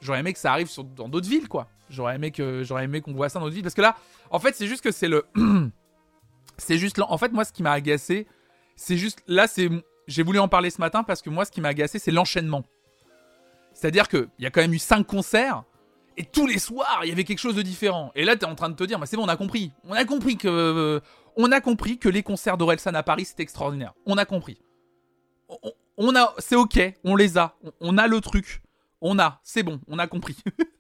j'aurais aimé que ça arrive dans d'autres villes, quoi. J'aurais aimé que j'aurais aimé qu'on voit ça dans d'autres villes, parce que là, en fait, c'est juste que c'est le, c'est juste, en fait, moi, ce qui m'a agacé, c'est juste, là, c'est, j'ai voulu en parler ce matin parce que moi, ce qui m'a agacé, c'est l'enchaînement. C'est-à-dire qu'il y a quand même eu cinq concerts. Et tous les soirs, il y avait quelque chose de différent. Et là, t'es en train de te dire, bah, c'est bon, on a compris. On a compris que, on a compris que les concerts d'Orelsan à Paris, c'était extraordinaire. On a compris on a, c'est ok, on les a, on, a le truc, on a, c'est bon, on a compris.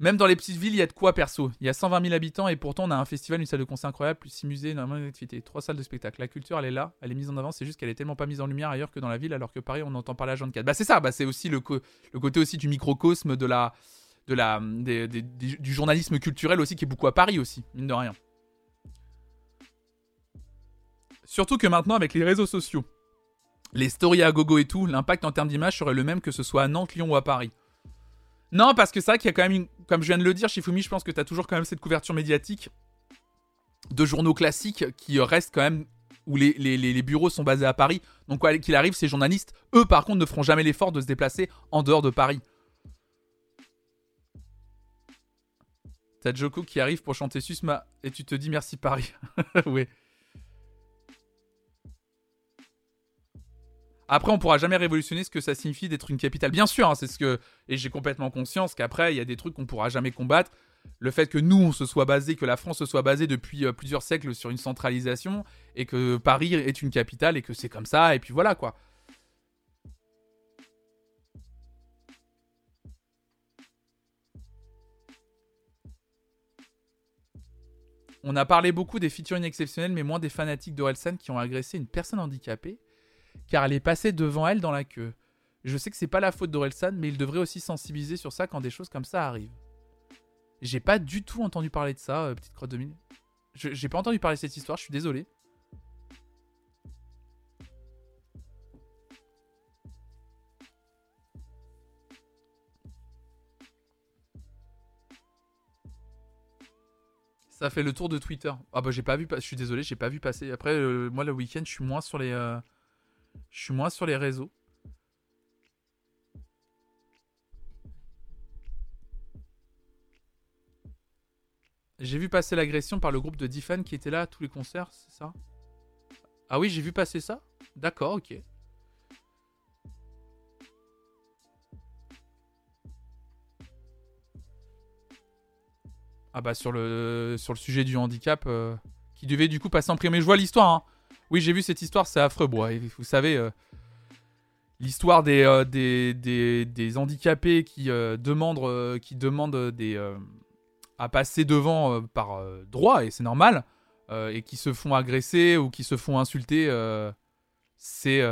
Même dans les petites villes, il y a de quoi perso. Il y a 120 000 habitants et pourtant on a un festival, une salle de concert incroyable, plus 6 musées, énormément d'activités, 3 salles de spectacle. La culture, elle est là, elle est mise en avant, c'est juste qu'elle est tellement pas mise en lumière ailleurs que dans la ville, alors que Paris, on entend parler à 24. Bah c'est ça, bah c'est aussi le, le côté aussi du microcosme de la, de la, du journalisme culturel aussi qui est beaucoup à Paris aussi, mine de rien. Surtout que maintenant, avec les réseaux sociaux, les stories à gogo et tout, l'impact en termes d'image serait le même que ce soit à Nantes, Lyon ou à Paris. Non, parce que c'est vrai qu'il y a quand même, comme je viens de le dire, Shifumi, je pense que tu as toujours quand même cette couverture médiatique de journaux classiques qui restent quand même où les, bureaux sont basés à Paris. Donc quoi qu'il arrive, ces journalistes, eux par contre, ne feront jamais l'effort de se déplacer en dehors de Paris. T'as Joko qui arrive pour chanter Susma et tu te dis merci Paris. oui. Après, on pourra jamais révolutionner ce que ça signifie d'être une capitale. Bien sûr, hein, c'est ce que. Et j'ai complètement conscience qu'après, il y a des trucs qu'on pourra jamais combattre. Le fait que nous, on se soit basé, que la France se soit basée depuis euh, plusieurs siècles sur une centralisation, et que Paris est une capitale, et que c'est comme ça, et puis voilà quoi. On a parlé beaucoup des featuring exceptionnels, mais moins des fanatiques d'Orelsan qui ont agressé une personne handicapée car elle est passée devant elle dans la queue. Je sais que c'est pas la faute d'Orelsan, mais il devrait aussi sensibiliser sur ça quand des choses comme ça arrivent. J'ai pas du tout entendu parler de ça, euh, petite crotte de mine. J'ai pas entendu parler de cette histoire, je suis désolé. Ça fait le tour de Twitter. Ah bah j'ai pas vu, je suis désolé, j'ai pas vu passer. Après, euh, moi le week-end, je suis moins sur les, euh, je suis moins sur les réseaux. J'ai vu passer l'agression par le groupe de 10 fans qui étaient là à tous les concerts, c'est ça? Ah oui, j'ai vu passer ça? D'accord, ok. Ah bah sur le, sur le sujet du handicap, euh, qui devait du coup passer en primaire. Je vois l'histoire, hein. Oui, j'ai vu cette histoire, c'est affreux, bois. Vous savez, euh, l'histoire des, euh, des, des, handicapés qui, euh, demandent, qui demandent des, à passer devant par droit, et c'est normal, et qui se font agresser ou qui se font insulter, c'est...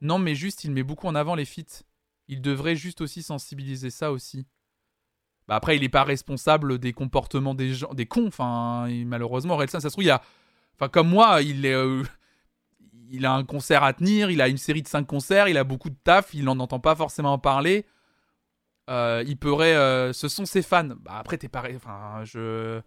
Non, mais juste, il met beaucoup en avant les feats. Il devrait juste aussi sensibiliser ça aussi. Bah après, il n'est pas responsable des comportements des gens, des cons. Enfin, malheureusement, Relsan, ça se trouve, il a. Enfin, comme moi, il est. Euh, il a un concert à tenir, il a une série de 5 concerts, il a beaucoup de taf, il n'en entend pas forcément parler. Euh, il pourrait. Euh, ce sont ses fans. Bah après, t'es pareil. Enfin, je.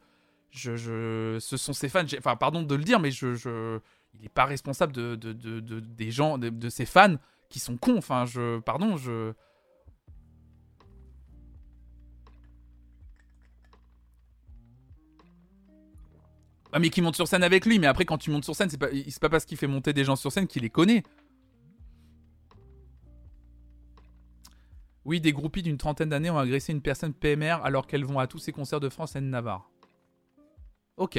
Je, je, ce sont ses fans. Enfin, pardon de le dire, mais je, je il n'est pas responsable de, de, de, de, des gens, de ses fans qui sont cons. Enfin, je, pardon, je, Ah, mais qui monte sur scène avec lui. Mais après, quand tu montes sur scène, c'est pas, pas parce qu'il fait monter des gens sur scène qu'il les connaît. Oui, des groupies d'une trentaine d'années ont agressé une personne PMR alors qu'elles vont à tous ces concerts de France et de Navarre. Ok.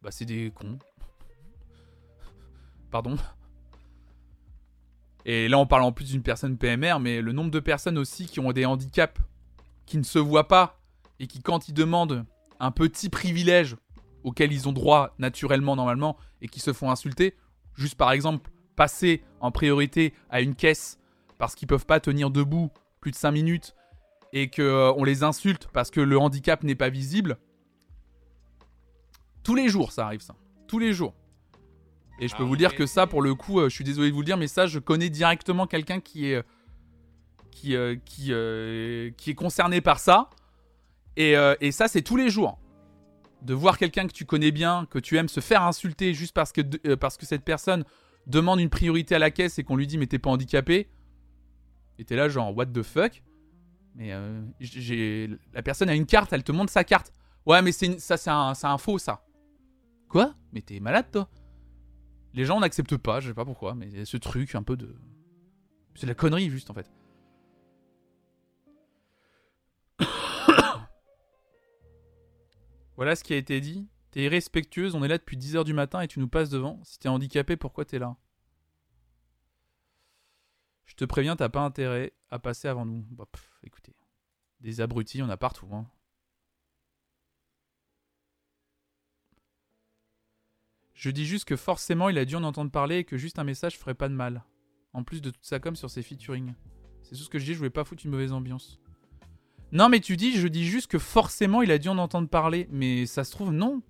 Bah, c'est des cons. Pardon. Et là, on parle en plus d'une personne PMR, mais le nombre de personnes aussi qui ont des handicaps, qui ne se voient pas, et qui, quand ils demandent un petit privilège auxquels ils ont droit naturellement normalement et qui se font insulter. Juste par exemple, passer en priorité à une caisse parce qu'ils peuvent pas tenir debout plus de 5 minutes et qu'on euh, les insulte parce que le handicap n'est pas visible. Tous les jours, ça arrive ça. Tous les jours. Et je peux ah vous dire que ça, pour le coup, euh, je suis désolé de vous le dire, mais ça, je connais directement quelqu'un qui est qui qui, qui est concerné par ça. Et, et ça, c'est tous les jours de voir quelqu'un que tu connais bien, que tu aimes se faire insulter juste parce que, euh, parce que cette personne demande une priorité à la caisse et qu'on lui dit mais t'es pas handicapé. Et t'es là genre what the fuck? Mais euh, j'ai la personne a une carte, elle te montre sa carte. Ouais mais c'est ça c'est un, un faux ça. Quoi? Mais t'es malade toi? Les gens n'acceptent pas, je sais pas pourquoi, mais ce truc un peu de... C'est de la connerie juste en fait. Voilà ce qui a été dit. T'es irrespectueuse, on est là depuis 10h du matin et tu nous passes devant. Si t'es handicapé, pourquoi t'es là? Je te préviens, t'as pas intérêt à passer avant nous. Bah, écoutez, des abrutis, on a partout. Hein. Je dis juste que forcément il a dû en entendre parler et que juste un message ferait pas de mal. En plus de tout ça comme sur ses featuring. C'est tout ce que je dis, je voulais pas foutre une mauvaise ambiance. Non mais tu dis, je dis juste que forcément il a dû en entendre parler. Mais ça se trouve, non.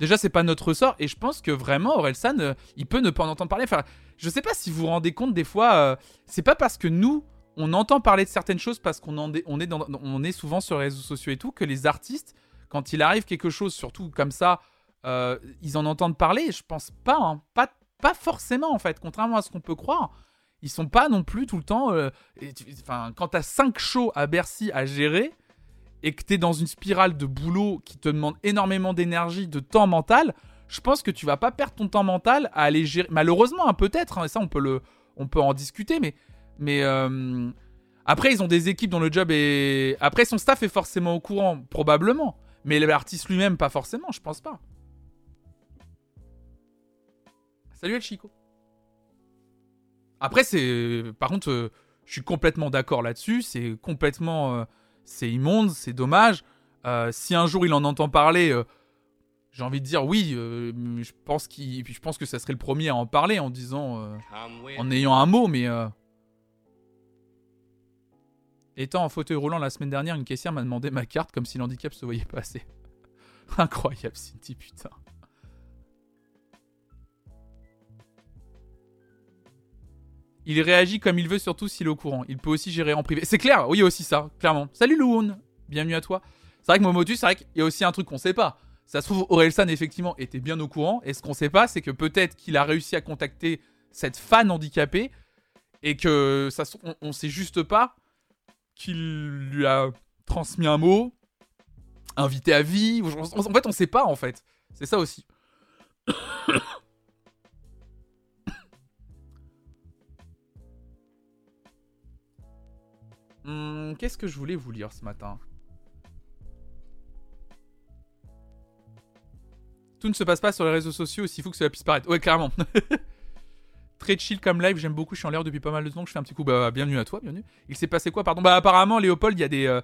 Déjà, c'est pas notre sort, et je pense que vraiment, Orelsan, euh, il peut ne pas en entendre parler. Enfin, je sais pas si vous vous rendez compte, des fois, euh, c'est pas parce que nous, on entend parler de certaines choses parce qu'on on est, on est souvent sur les réseaux sociaux et tout, que les artistes, quand il arrive quelque chose, surtout comme ça, euh, ils en entendent parler. Je pense pas, hein. pas, pas forcément en fait, contrairement à ce qu'on peut croire. Ils sont pas non plus tout le temps. Euh, quand t'as 5 shows à Bercy à gérer et que t'es dans une spirale de boulot qui te demande énormément d'énergie, de temps mental, je pense que tu vas pas perdre ton temps mental à aller gérer. Malheureusement, hein, peut-être, hein, ça on peut le, on peut en discuter, mais, mais euh, après ils ont des équipes dont le job est. Après son staff est forcément au courant, probablement, mais l'artiste lui-même pas forcément, je pense pas. Salut El Chico. Après, c'est. Par contre, euh, je suis complètement d'accord là-dessus. C'est complètement. Euh, c'est immonde, c'est dommage. Euh, si un jour il en entend parler, j'ai envie de dire oui. je pense. Puis je pense que ça serait le premier à en parler en disant. en ayant un mot, mais. Étant en fauteuil roulant la semaine dernière, une caissière m'a demandé ma carte comme si l'handicap se voyait passer. Incroyable, Cinti, putain. Il réagit comme il veut, surtout s'il est au courant. Il peut aussi gérer en privé. C'est clair, oui, aussi ça, clairement. Salut Lououn, bienvenue à toi. C'est vrai que Momotu, c'est vrai qu'il y a aussi un truc qu'on sait pas. Ça se trouve, Orelsan, effectivement, était bien au courant. Et ce qu'on sait pas, c'est que peut-être qu'il a réussi à contacter cette fan handicapée et que ça, on, on sait juste pas qu'il lui a transmis un mot, invité à vie. En fait, on sait pas, en fait. C'est ça aussi. Hmm, qu'est-ce que je voulais vous lire ce matin? Tout ne se passe pas sur les réseaux sociaux, aussi fou que cela puisse paraître. Ouais, clairement. Très chill comme live, j'aime beaucoup, je suis en l'air depuis pas mal de temps, je fais un petit coup, bah bienvenue à toi, bienvenue. Il s'est passé quoi, pardon? Bah apparemment, Léopold, il y a des, euh,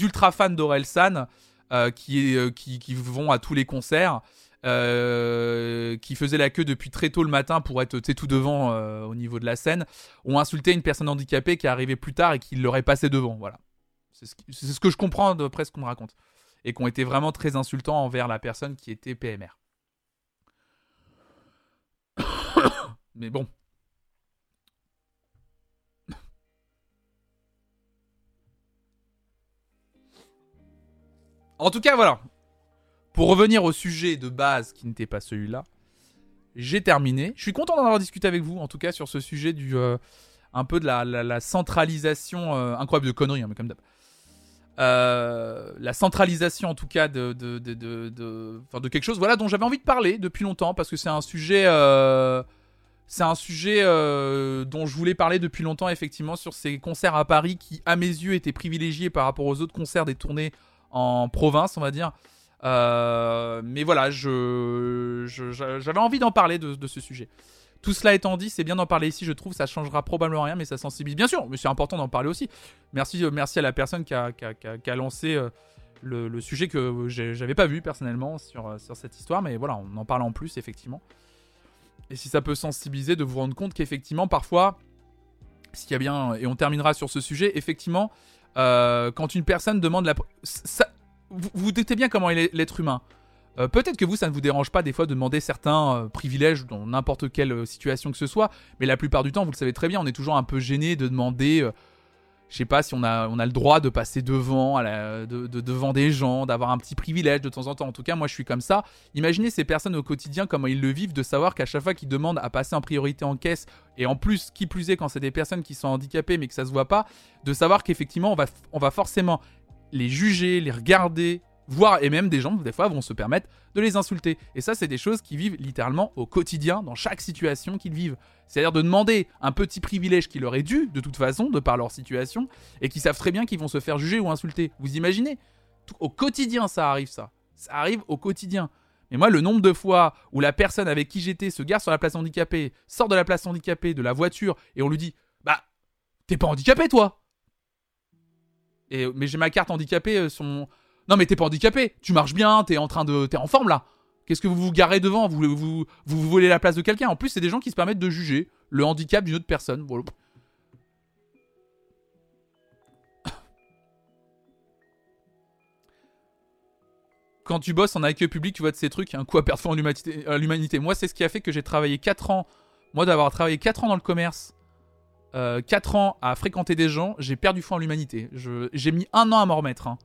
ultra fans d'Orelsan euh, euh, qui, vont à tous les concerts. Euh, qui faisaient la queue depuis très tôt le matin pour être tout devant euh, au niveau de la scène, ont insulté une personne handicapée qui est arrivée plus tard et qui l'aurait passé devant. Voilà. C'est ce, que je comprends d'après ce qu'on me raconte. Et qui ont été vraiment très insultants envers la personne qui était PMR. Mais bon. En tout cas, voilà. Pour revenir au sujet de base qui n'était pas celui-là, j'ai terminé. Je suis content d'en avoir discuté avec vous, en tout cas, sur ce sujet du. Euh, un peu de la, centralisation. Euh, incroyable de conneries, hein, mais comme d'hab. Euh, la centralisation, en tout cas, de, de, de, de, de quelque chose voilà, dont j'avais envie de parler depuis longtemps, parce que c'est un sujet. c'est un sujet dont je voulais parler depuis longtemps, effectivement, sur ces concerts à Paris qui, à mes yeux, étaient privilégiés par rapport aux autres concerts des tournées en province, on va dire. Euh, mais voilà, j'avais envie d'en parler de, ce sujet. Tout cela étant dit, c'est bien d'en parler ici, je trouve, ça changera probablement rien, mais ça sensibilise. Bien sûr, mais c'est important d'en parler aussi. Merci, euh, merci à la personne qui a, lancé euh, le, sujet que j'avais pas vu personnellement sur, cette histoire, mais voilà, on en parle en plus, effectivement. Et si ça peut sensibiliser, de vous rendre compte qu'effectivement, parfois, s'il y a bien, et on terminera sur ce sujet, effectivement, quand une personne demande la. Vous, vous doutez bien comment est l'être humain. Euh, peut-être que vous, ça ne vous dérange pas des fois de demander certains euh, privilèges dans n'importe quelle euh, situation que ce soit, mais la plupart du temps, vous le savez très bien, on est toujours un peu gêné de demander, je sais pas si on a, on a le droit de passer devant, à la, de, devant des gens, d'avoir un petit privilège de temps en temps. En tout cas, moi, je suis comme ça. Imaginez ces personnes au quotidien, comment ils le vivent, de savoir qu'à chaque fois qu'ils demandent à passer en priorité en caisse, et en plus, qui plus est, quand c'est des personnes qui sont handicapées mais que ça se voit pas, de savoir qu'effectivement, on va, on va forcément les juger, les regarder, voire et même des gens des fois vont se permettre de les insulter. Et ça, c'est des choses qui vivent littéralement au quotidien, dans chaque situation qu'ils vivent. C'est-à-dire de demander un petit privilège qui leur est dû, de toute façon, de par leur situation, et qui savent très bien qu'ils vont se faire juger ou insulter. Vous imaginez? Au quotidien, ça arrive, ça. Ça arrive au quotidien. Mais moi, le nombre de fois où la personne avec qui j'étais se gare sur la place handicapée, sort de la place handicapée, de la voiture, et on lui dit Bah, t'es pas handicapé, toi Mais j'ai ma carte handicapée euh, sur. Non, mais t'es pas handicapé, tu marches bien, t'es en train de. T'es en forme là. Qu'est-ce que vous vous garez devant? Vous, vous, vous, volez la place de quelqu'un? En plus, c'est des gens qui se permettent de juger le handicap d'une autre personne. Quand tu bosses en accueil public, tu vois de ces trucs, un coup à perdre en l'humanité. Moi, c'est ce qui a fait que j'ai travaillé 4 ans. Moi, d'avoir travaillé 4 ans dans le commerce, 4 euh, ans à fréquenter des gens, j'ai perdu foi en l'humanité. J'ai mis un an à m'en remettre. Hein.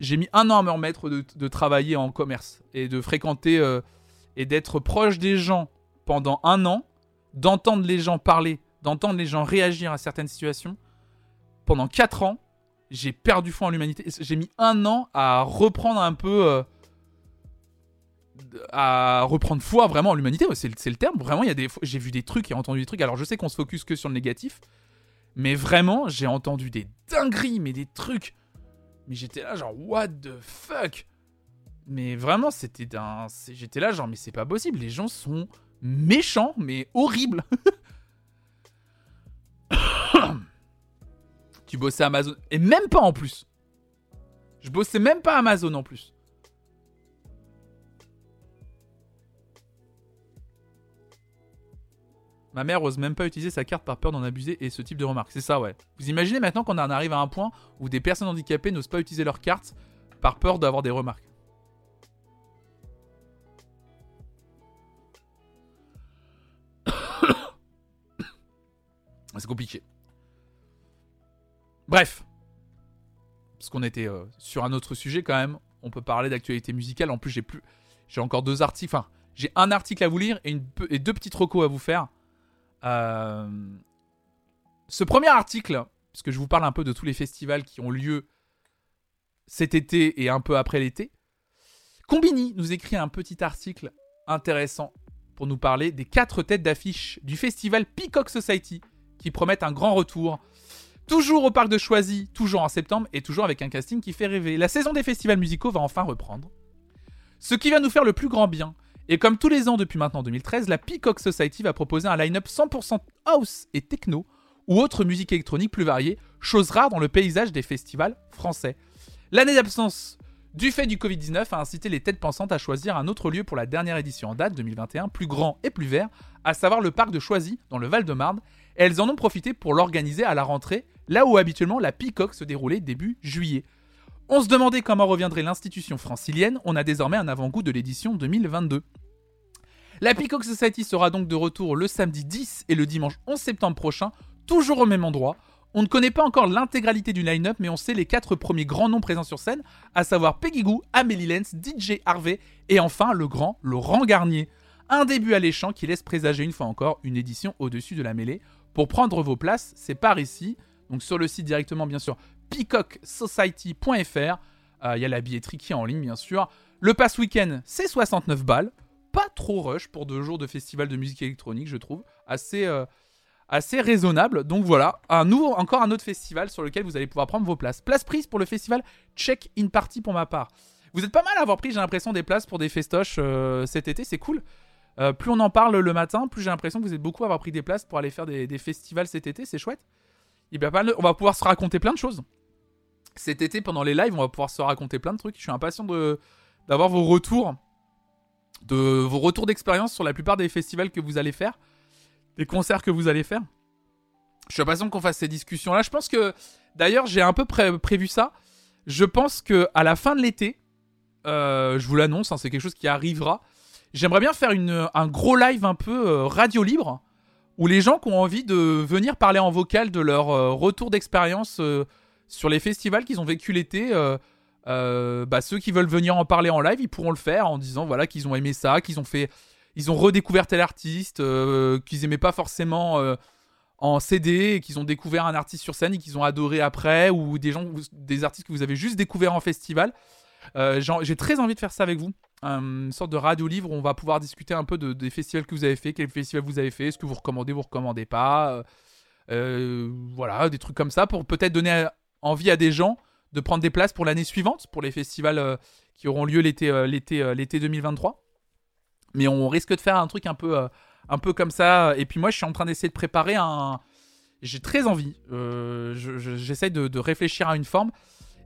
J'ai mis un an à me remettre de, travailler en commerce et de fréquenter euh, et d'être proche des gens pendant un an, d'entendre les gens parler, d'entendre les gens réagir à certaines situations. Pendant 4 ans, j'ai perdu foi en l'humanité. J'ai mis un an à reprendre un peu. Euh, à reprendre foi vraiment en l'humanité. c'est, le terme. Vraiment, il y a des j'ai vu des trucs et entendu des trucs. Alors, je sais qu'on se focus que sur le négatif. Mais vraiment, j'ai entendu des dingueries, mais des trucs. Mais j'étais là, genre, what the fuck? Mais vraiment, c'était d'un. J'étais là, genre, mais c'est pas possible. Les gens sont méchants, mais horribles. Tu bossais Amazon. Et même pas en plus. Je bossais même pas Amazon en plus. Ma mère ose même pas utiliser sa carte par peur d'en abuser et ce type de remarques. C'est ça, ouais. Vous imaginez maintenant qu'on en arrive à un point où des personnes handicapées n'osent pas utiliser leur carte par peur d'avoir des remarques. C'est compliqué. Bref. Parce qu'on était euh, sur un autre sujet quand même. On peut parler d'actualité musicale. En plus, j'ai plus. J'ai encore deux articles. Enfin, j'ai un article à vous lire et, deux petites recos à vous faire. Euh, ce premier article, puisque je vous parle un peu de tous les festivals qui ont lieu cet été et un peu après l'été. Combini nous écrit un petit article intéressant pour nous parler des quatre têtes d'affiche du festival Peacock Society qui promettent un grand retour Toujours au parc de Choisy, toujours en septembre et toujours avec un casting qui fait rêver. La saison des festivals musicaux va enfin reprendre. Ce qui va nous faire le plus grand bien. Et comme tous les ans depuis maintenant 2013, la Peacock Society va proposer un line-up 100% house et techno ou autre musique électronique plus variée, chose rare dans le paysage des festivals français. L'année d'absence du fait du Covid-19 a incité les têtes pensantes à choisir un autre lieu pour la dernière édition en date 2021, plus grand et plus vert, à savoir le parc de Choisy dans le Val-de-Marne, elles en ont profité pour l'organiser à la rentrée là où habituellement la Peacock se déroulait début juillet. On se demandait comment reviendrait l'institution francilienne, on a désormais un avant-goût de l'édition 2022. La Peacock Society sera donc de retour le samedi 10 et le dimanche 11 septembre prochain, toujours au même endroit. On ne connaît pas encore l'intégralité du line-up, mais on sait les quatre premiers grands noms présents sur scène, à savoir Peggy Goo, Amélie Lenz, DJ Harvey et enfin le grand Laurent Garnier. Un début alléchant qui laisse présager une fois encore une édition au-dessus de la mêlée. Pour prendre vos places, c'est par ici. Donc sur le site directement, bien sûr, peacocksociety.fr. Euh, il y a la billetterie qui est en ligne, bien sûr. Le pass week-end, c'est 69 balles. Pas trop rush pour deux jours de festival de musique électronique, je trouve. Assez, euh, assez raisonnable. Donc voilà, un nouveau, encore un autre festival sur lequel vous allez pouvoir prendre vos places. Place prise pour le festival Check In Party pour ma part. Vous êtes pas mal à avoir pris, j'ai l'impression, des places pour des festoches euh, cet été, c'est cool. plus on en parle le matin, plus j'ai l'impression que vous êtes beaucoup à avoir pris des places pour aller faire des festivals cet été, c'est chouette on va pouvoir se raconter plein de choses. Cet été, pendant les lives, on va pouvoir se raconter plein de trucs. Je suis impatient de, d'avoir vos retours, de vos retours d'expérience sur la plupart des festivals que vous allez faire, des concerts que vous allez faire. Je suis impatient qu'on fasse ces discussions-là. Je pense que, d'ailleurs, j'ai un peu prévu ça. Je pense que à la fin de l'été, euh, je vous l'annonce, hein, c'est quelque chose qui arrivera. J'aimerais bien faire une, un gros live un peu euh, radio libre ou les gens qui ont envie de venir parler en vocal de leur euh, retour d'expérience sur les festivals qu'ils ont vécu l'été. Euh, bah, ceux qui veulent venir en parler en live, ils pourront le faire en disant voilà qu'ils ont aimé ça, qu'ils ont fait, ils ont redécouvert tel artiste, qu'ils aimaient pas forcément en CD, qu'ils ont découvert un artiste sur scène et qu'ils ont adoré après, ou des gens, des artistes que vous avez juste découvert en festival. J'ai très envie de faire ça avec vous une sorte de radio-livre où on va pouvoir discuter un peu de, des festivals que vous avez fait, quels festivals vous avez fait, ce que vous recommandez, vous recommandez pas. Euh, euh, voilà, des trucs comme ça pour peut-être donner envie à des gens de prendre des places pour l'année suivante, pour les festivals qui auront lieu l'été l'été l'été 2023. Mais on risque de faire un truc un peu un peu comme ça. Et puis moi, je suis en train d'essayer de préparer un. J'ai très envie. J'essaie de, réfléchir à une forme.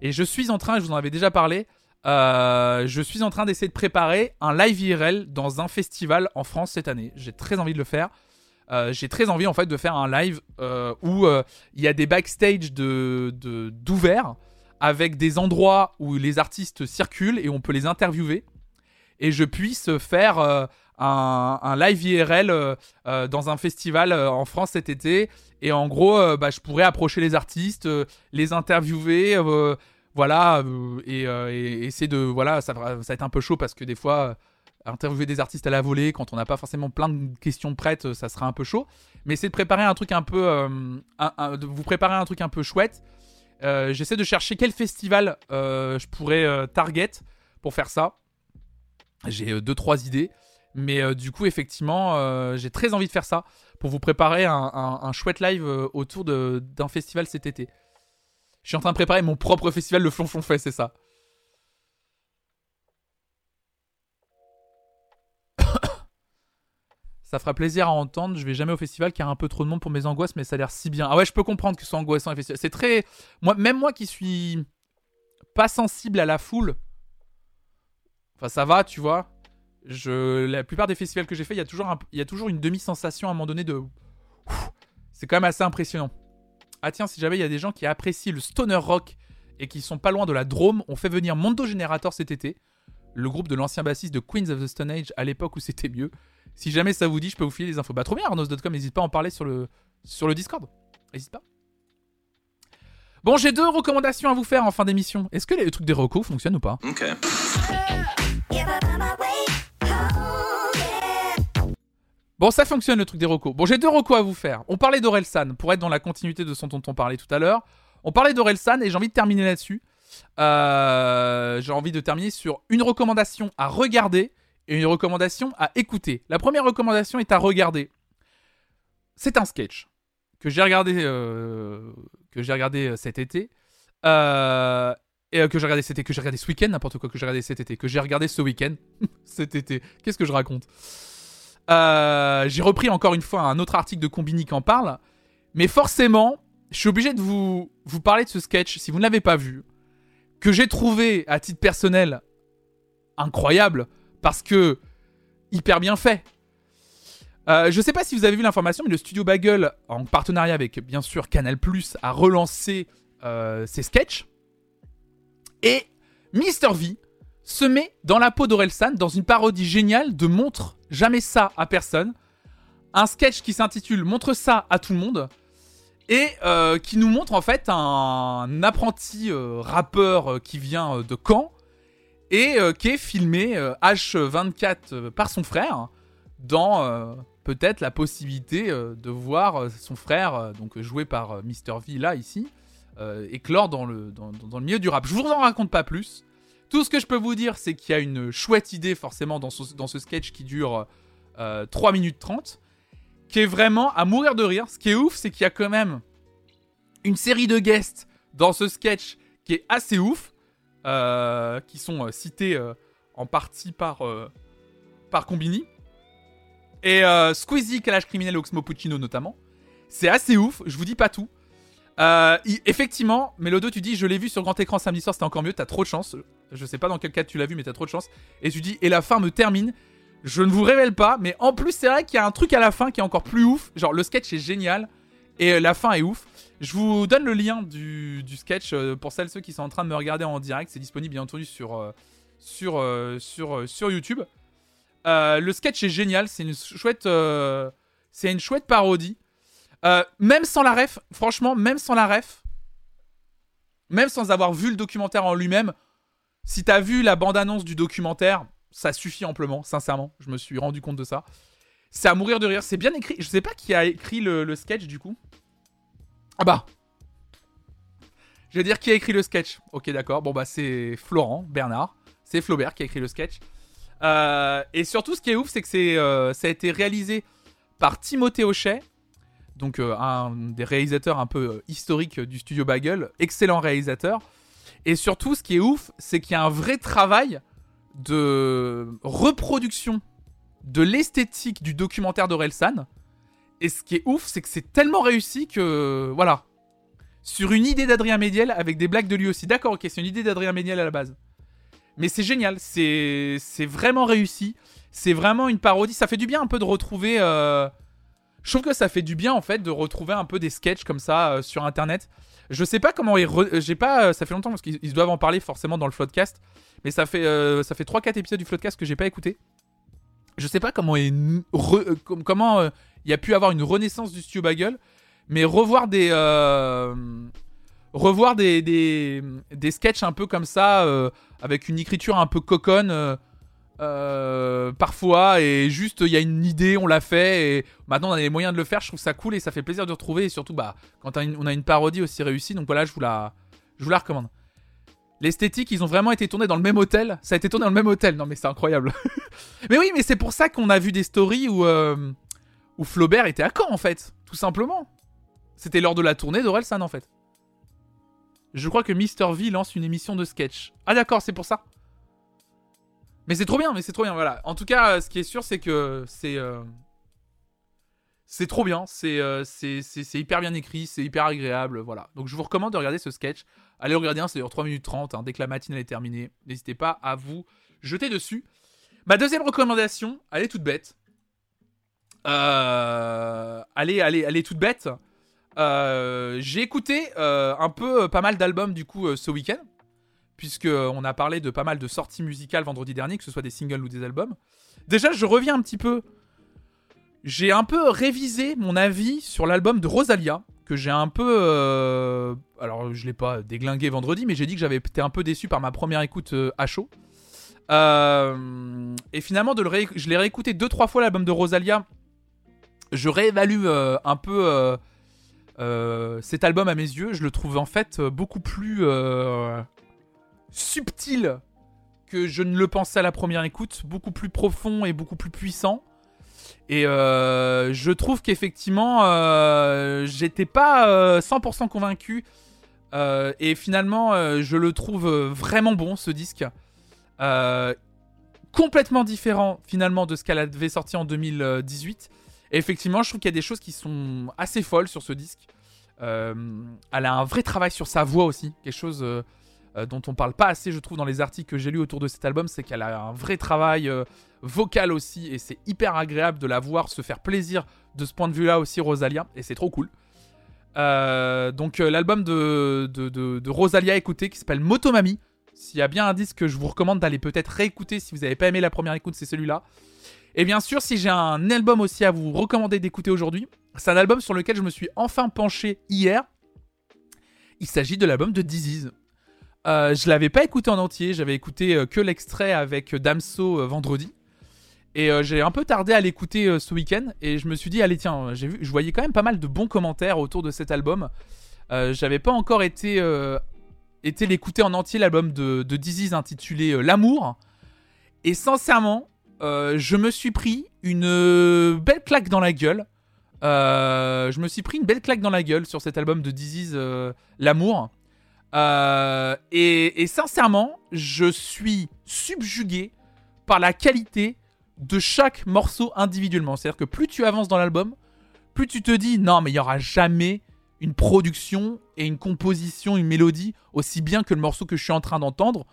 Et je suis en train, je vous en avais déjà parlé, euh, je suis en train d'essayer de préparer un live IRL dans un festival en France cette année. J'ai très envie de le faire. Euh, j'ai très envie en fait de faire un live euh, où il y a des backstage de avec des endroits où les artistes circulent et on peut les interviewer et je puisse faire un, live IRL dans un festival en France cet été et en gros bah, je pourrais approcher les artistes les interviewer voilà, euh, euh, et, essayer de. Voilà, ça, va être un peu chaud parce que des fois, euh, interviewer des artistes à la volée, quand on n'a pas forcément plein de questions prêtes, ça sera un peu chaud. Mais c'est de préparer un truc un peu. de vous préparer un truc un peu chouette. J'essaie de chercher quel festival je pourrais target pour faire ça. J'ai deux trois idées. Mais du coup, effectivement, j'ai très envie de faire ça pour vous préparer un, chouette live autour d'un festival cet été. Je suis en train de préparer mon propre festival, le Flonflon c'est ça. Ça fera plaisir à entendre. Je vais jamais au festival car un peu trop de monde pour mes angoisses, mais ça a l'air si bien. Ah ouais, je peux comprendre que ce soit angoissant. C'est très. Moi, même moi qui suis pas sensible à la foule. Enfin, ça va, tu vois. La plupart des festivals que j'ai fait, il y, a toujours y a toujours une demi-sensation à un moment donné de. C'est quand même assez impressionnant. Ah tiens, si jamais il y a des gens qui apprécient le stoner rock et qui sont pas loin de la Drôme, on fait venir Mondo Generator cet été, le groupe de l'ancien bassiste de Queens of the Stone Age à l'époque où c'était mieux. Si jamais ça vous dit, je peux vous filer les infos. Bah trop bien, Arnos.com, n'hésite pas à en parler sur le, sur le Discord. N'hésite pas. Bon, j'ai deux recommandations à vous faire en fin d'émission. Est-ce que les trucs des recos fonctionnent ou pas? Ok. Bon, ça fonctionne le truc des recos. Bon, j'ai deux recos à vous faire. On parlait d'Orelsan, pour être dans la continuité de ce dont on parlait tout à l'heure. On parlait d'Orelsan et j'ai envie de terminer là-dessus. Euh, j'ai envie de terminer sur une recommandation à regarder et une recommandation à écouter. La première recommandation est à regarder. C'est un sketch que j'ai regardé, euh, que j'ai regardé euh, cet été. et que j'ai regardé cet été, que j'ai regardé ce week-end, n'importe quoi que j'ai regardé cet été, que j'ai regardé ce week-end, cet été. Qu'est-ce que je raconte? Euh, j'ai repris encore une fois un autre article de Combini qui en parle. Mais forcément, je suis obligé de vous, vous parler de ce sketch, si vous ne l'avez pas vu, que j'ai trouvé à titre personnel incroyable, parce que hyper bien fait. Euh, je sais pas si vous avez vu l'information, mais le studio Bagel, en partenariat avec bien sûr Canal, a relancé euh, ses sketchs. Et Mister V se met dans la peau d'Orelsan dans une parodie géniale de Montre jamais ça à personne. Un sketch qui s'intitule Montre ça à tout le monde. Et euh, qui nous montre en fait un apprenti euh, rappeur qui vient de Caen et qui est filmé H24 par son frère dans peut-être la possibilité de voir son frère, donc joué par Mr. V là ici, éclore dans le, dans, le milieu du rap. Je vous en raconte pas plus. Tout ce que je peux vous dire, c'est qu'il y a une chouette idée forcément dans ce, dans ce sketch qui dure 3 euh, minutes 30, qui est vraiment à mourir de rire. Ce qui est ouf, c'est qu'il y a quand même une série de guests dans ce sketch qui est assez ouf, euh, qui sont euh, cités en partie par, par Combini. Et Squeezie, Kalash Criminel, Oxmo Puccino notamment. C'est assez ouf, je vous dis pas tout. Euh, effectivement, Melodo, tu dis, je l'ai vu sur grand écran samedi soir, c'était encore mieux, t'as trop de chance. Je sais pas dans quel cas tu l'as vu, mais t'as trop de chance. Et tu dis, et la fin me termine. Je ne vous révèle pas, mais en plus, c'est vrai qu'il y a un truc à la fin qui est encore plus ouf. Genre, le sketch est génial et euh, la fin est ouf. Je vous donne le lien du, sketch euh, pour celles ceux qui sont en train de me regarder en direct. C'est disponible bien entendu sur, sur, sur YouTube. le sketch est génial, c'est une chouette, c'est une chouette parodie. Euh, même sans la ref, franchement, même sans la ref, même sans avoir vu le documentaire en lui-même, si t'as vu la bande-annonce du documentaire, ça suffit amplement, sincèrement. Je me suis rendu compte de ça. C'est à mourir de rire. C'est bien écrit. Je sais pas qui a écrit le, sketch du coup. Ah bah. Je vais dire qui a écrit le sketch. Ok, d'accord. Bon bah c'est Florent Bernard. C'est Flaubert qui a écrit le sketch. Euh, et surtout, ce qui est ouf, c'est que euh, ça a été réalisé par Timothée Hochet, donc euh, un des réalisateurs un peu historiques du studio Bagel, excellent réalisateur. Et surtout, ce qui est ouf, c'est qu'il y a un vrai travail de reproduction de l'esthétique du documentaire d'Orelsan. Et ce qui est ouf, c'est que c'est tellement réussi que. Voilà. Sur une idée d'Adrien Méniel avec des blagues de lui aussi. D'accord, ok, c'est une idée d'Adrien Méniel à la base. Mais c'est génial, c'est vraiment réussi. C'est vraiment une parodie. Ça fait du bien un peu de retrouver. Euh, je trouve que ça fait du bien en fait de retrouver un peu des sketchs comme ça euh, sur internet. Je sais pas comment ils. J'ai pas. Euh, ça fait longtemps parce qu'ils doivent en parler forcément dans le Floodcast. Mais ça fait, ça fait 3-4 épisodes du Floodcast que j'ai pas écouté. Je sais pas comment il comment il y a pu avoir une renaissance du studio Bagel. Mais revoir des revoir des, des, sketchs un peu comme ça, euh, avec une écriture un peu coconne, euh, euh, parfois, et juste il y a une idée, on l'a fait, et maintenant on a les moyens de le faire, je trouve ça cool et ça fait plaisir de retrouver, et surtout bah, quand on a une parodie aussi réussie, donc voilà, je vous la, je vous la recommande. L'esthétique, ils ont vraiment été tournés dans le même hôtel. Ça a été tourné dans le même hôtel. Non, mais c'est incroyable. mais oui, mais c'est pour ça qu'on a vu des stories où, où Flaubert était à Caen, en fait. Tout simplement. C'était lors de la tournée d'Orelsan, en fait. Je crois que Mr. V lance une émission de sketch. Ah d'accord, c'est pour ça. Mais c'est trop bien, mais c'est trop bien, voilà. En tout cas, ce qui est sûr, c'est que c'est... Euh, c'est trop bien, euh, c'est c'est hyper bien écrit, c'est hyper agréable, voilà. Donc je vous recommande de regarder ce sketch. Allez regarder c'est d'ailleurs 3 minutes 30, hein, dès que la matinée est terminée. N'hésitez pas à vous jeter dessus. Ma deuxième recommandation, elle est toute bête. Euh, allez, allez, elle est toute bête. Euh, j'ai écouté euh, un peu euh, pas mal d'albums du coup ce week-end, puisque on a parlé de pas mal de sorties musicales vendredi dernier, que ce soit des singles ou des albums. Déjà, je reviens un petit peu. J'ai un peu révisé mon avis sur l'album de Rosalia, que j'ai un peu. alors, je l'ai pas déglingué vendredi, mais j'ai dit que j'avais été un peu déçu par ma première écoute à chaud. et finalement, je l'ai réécouté deux trois fois l'album de Rosalia. Je réévalue un peu euh, cet album, à mes yeux, je le trouve en fait euh, beaucoup plus euh, subtil que je ne le pensais à la première écoute, beaucoup plus profond et beaucoup plus puissant. Et je trouve qu'effectivement, j'étais pas 100% convaincu. et finalement, je le trouve vraiment bon, ce disque. complètement différent finalement de ce qu'elle avait sorti en 2018. Et effectivement, je trouve qu'il y a des choses qui sont assez folles sur ce disque. Euh, elle a un vrai travail sur sa voix aussi, quelque chose euh, euh, dont on parle pas assez, je trouve, dans les articles que j'ai lus autour de cet album, c'est qu'elle a un vrai travail vocal aussi, et c'est hyper agréable de la voir se faire plaisir de ce point de vue-là aussi, Rosalia, et c'est trop cool. donc l'album de, de, de, Rosalia écoutez qui s'appelle Motomami. S'il y a bien un disque que je vous recommande d'aller peut-être réécouter si vous n'avez pas aimé la première écoute, c'est celui-là. Et bien sûr, si j'ai un album aussi à vous recommander d'écouter aujourd'hui, c'est un album sur lequel je me suis enfin penché hier. Il s'agit de l'album de Disease. Euh, je l'avais pas écouté en entier, j'avais écouté euh, que l'extrait avec Damso euh, vendredi. Et euh, j'ai un peu tardé à l'écouter ce week-end et je me suis dit allez tiens, vu, je voyais quand même pas mal de bons commentaires autour de cet album. j'avais pas encore été été l'écouter en entier l'album de, de Disease intitulé L'amour. Et sincèrement, euh, je me suis pris une euh, belle claque dans la gueule. Euh, je me suis pris une belle claque dans la gueule sur cet album de Disease, L'amour. Et, et, sincèrement, je suis subjugué par la qualité de chaque morceau individuellement. C'est-à-dire que plus tu avances dans l'album, plus tu te dis non, mais il n'y aura jamais une production et une composition, une mélodie aussi bien que le morceau que je suis en train d'entendre.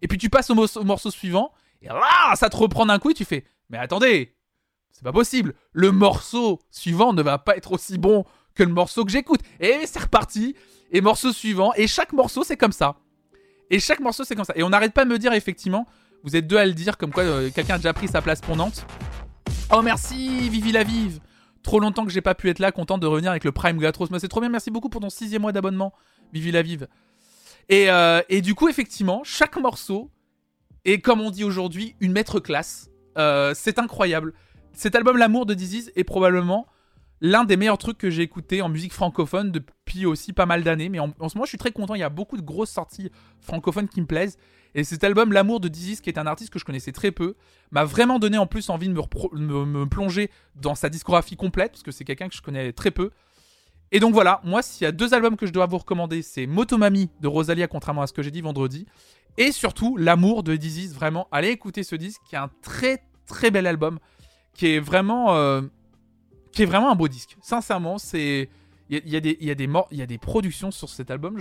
Et puis tu passes au, morceau suivant et là, ça te reprend d'un coup et tu fais Mais attendez, c'est pas possible. Le morceau suivant ne va pas être aussi bon que le morceau que j'écoute. Et c'est reparti. Et morceau suivant. Et chaque morceau, c'est comme ça. Et chaque morceau, c'est comme ça. Et on n'arrête pas de me dire, effectivement, vous êtes deux à le dire, comme quoi euh, quelqu'un a déjà pris sa place pour Nantes. Oh merci, Vivi la Vive. Trop longtemps que j'ai pas pu être là, content de revenir avec le Prime Gatros. Mais c'est trop bien, merci beaucoup pour ton sixième mois d'abonnement, Vivi la Vive. Et, euh, et du coup, effectivement, chaque morceau et comme on dit aujourd'hui, une maître classe. Euh, c'est incroyable. Cet album L'amour de Disease est probablement l'un des meilleurs trucs que j'ai écouté en musique francophone depuis aussi pas mal d'années. Mais en, ce moment, je suis très content. Il y a beaucoup de grosses sorties francophones qui me plaisent. Et cet album L'amour de Disease, qui est un artiste que je connaissais très peu, m'a vraiment donné en plus envie de me, plonger dans sa discographie complète, parce que c'est quelqu'un que je connais très peu. Et donc voilà, moi s'il y a deux albums que je dois vous recommander, c'est Motomami de Rosalia, contrairement à ce que j'ai dit vendredi, et surtout L'amour de Dizzy. Vraiment, allez écouter ce disque qui est un très très bel album, qui est vraiment, euh, qui est vraiment un beau disque. Sincèrement, c'est il y, a des y a des y a des productions sur cet album.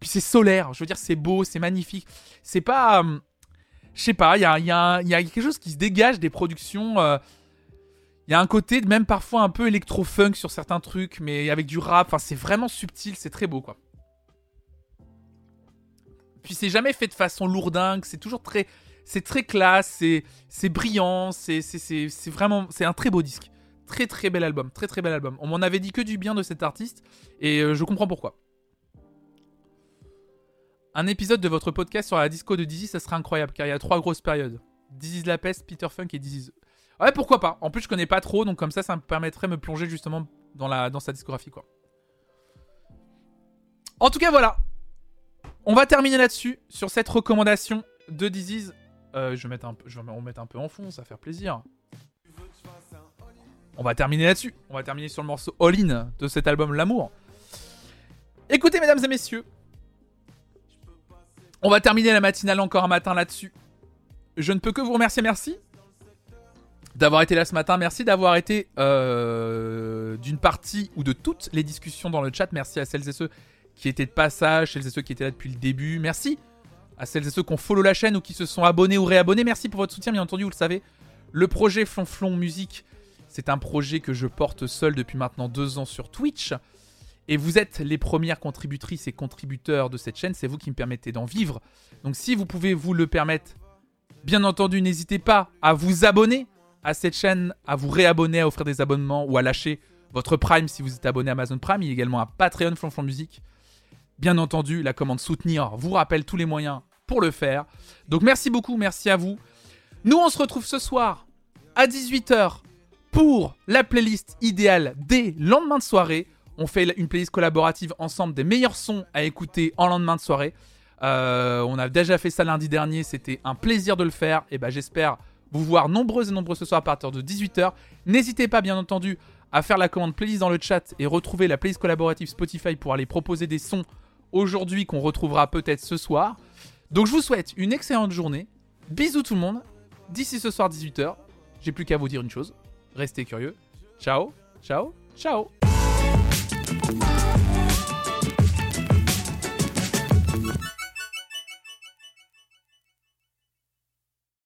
Puis c'est solaire. Je veux dire, c'est beau, c'est magnifique. C'est pas, euh, je sais pas, il y a, quelque chose qui se dégage des productions. Euh, il y a un côté même parfois un peu électro-funk sur certains trucs, mais avec du rap. Enfin, c'est vraiment subtil, c'est très beau, quoi. Puis c'est jamais fait de façon lourdingue, c'est toujours très, c'est très classe, c'est, brillant, c'est, c'est, c'est, vraiment, c'est un très beau disque. Très très bel album, très très bel album. On m'en avait dit que du bien de cet artiste, et euh, je comprends pourquoi. Un épisode de votre podcast sur la disco de Dizzy, ça serait incroyable, car il y a trois grosses périodes. Dizzy's La Peste, Peter Funk et Dizzy's Ouais, pourquoi pas. En plus, je connais pas trop, donc comme ça, ça me permettrait de me plonger justement dans, la, dans sa discographie, quoi. En tout cas, voilà. On va terminer là-dessus, sur cette recommandation de Disease. Euh, je, vais mettre un peu, je vais remettre un peu en fond, ça va faire plaisir. On va terminer là-dessus. On va terminer sur le morceau All In de cet album L'amour. Écoutez, mesdames et messieurs. On va terminer la matinale encore un matin là-dessus. Je ne peux que vous remercier, merci d'avoir été là ce matin. Merci d'avoir été euh, d'une partie ou de toutes les discussions dans le chat. Merci à celles et ceux qui étaient de passage, celles et ceux qui étaient là depuis le début. Merci à celles et ceux qui ont follow la chaîne ou qui se sont abonnés ou réabonnés. Merci pour votre soutien, bien entendu, vous le savez. Le projet Flonflon Musique, c'est un projet que je porte seul depuis maintenant deux ans sur Twitch. Et vous êtes les premières contributrices et contributeurs de cette chaîne. C'est vous qui me permettez d'en vivre. Donc si vous pouvez vous le permettre, bien entendu, n'hésitez pas à vous abonner à cette chaîne, à vous réabonner, à offrir des abonnements ou à lâcher votre Prime si vous êtes abonné à Amazon Prime. Il y a également un Patreon Flonflon Musique. Bien entendu, la commande soutenir vous rappelle tous les moyens pour le faire. Donc merci beaucoup, merci à vous. Nous, on se retrouve ce soir à 18h pour la playlist idéale des lendemains de soirée. On fait une playlist collaborative ensemble des meilleurs sons à écouter en lendemain de soirée. Euh, on a déjà fait ça lundi dernier, c'était un plaisir de le faire. Et ben j'espère vous voir nombreux et nombreux ce soir à partir de 18h. N'hésitez pas, bien entendu, à faire la commande playlist dans le chat et retrouver la playlist collaborative Spotify pour aller proposer des sons aujourd'hui qu'on retrouvera peut-être ce soir. Donc je vous souhaite une excellente journée. Bisous tout le monde. D'ici ce soir 18h, j'ai plus qu'à vous dire une chose. Restez curieux. Ciao, ciao, ciao.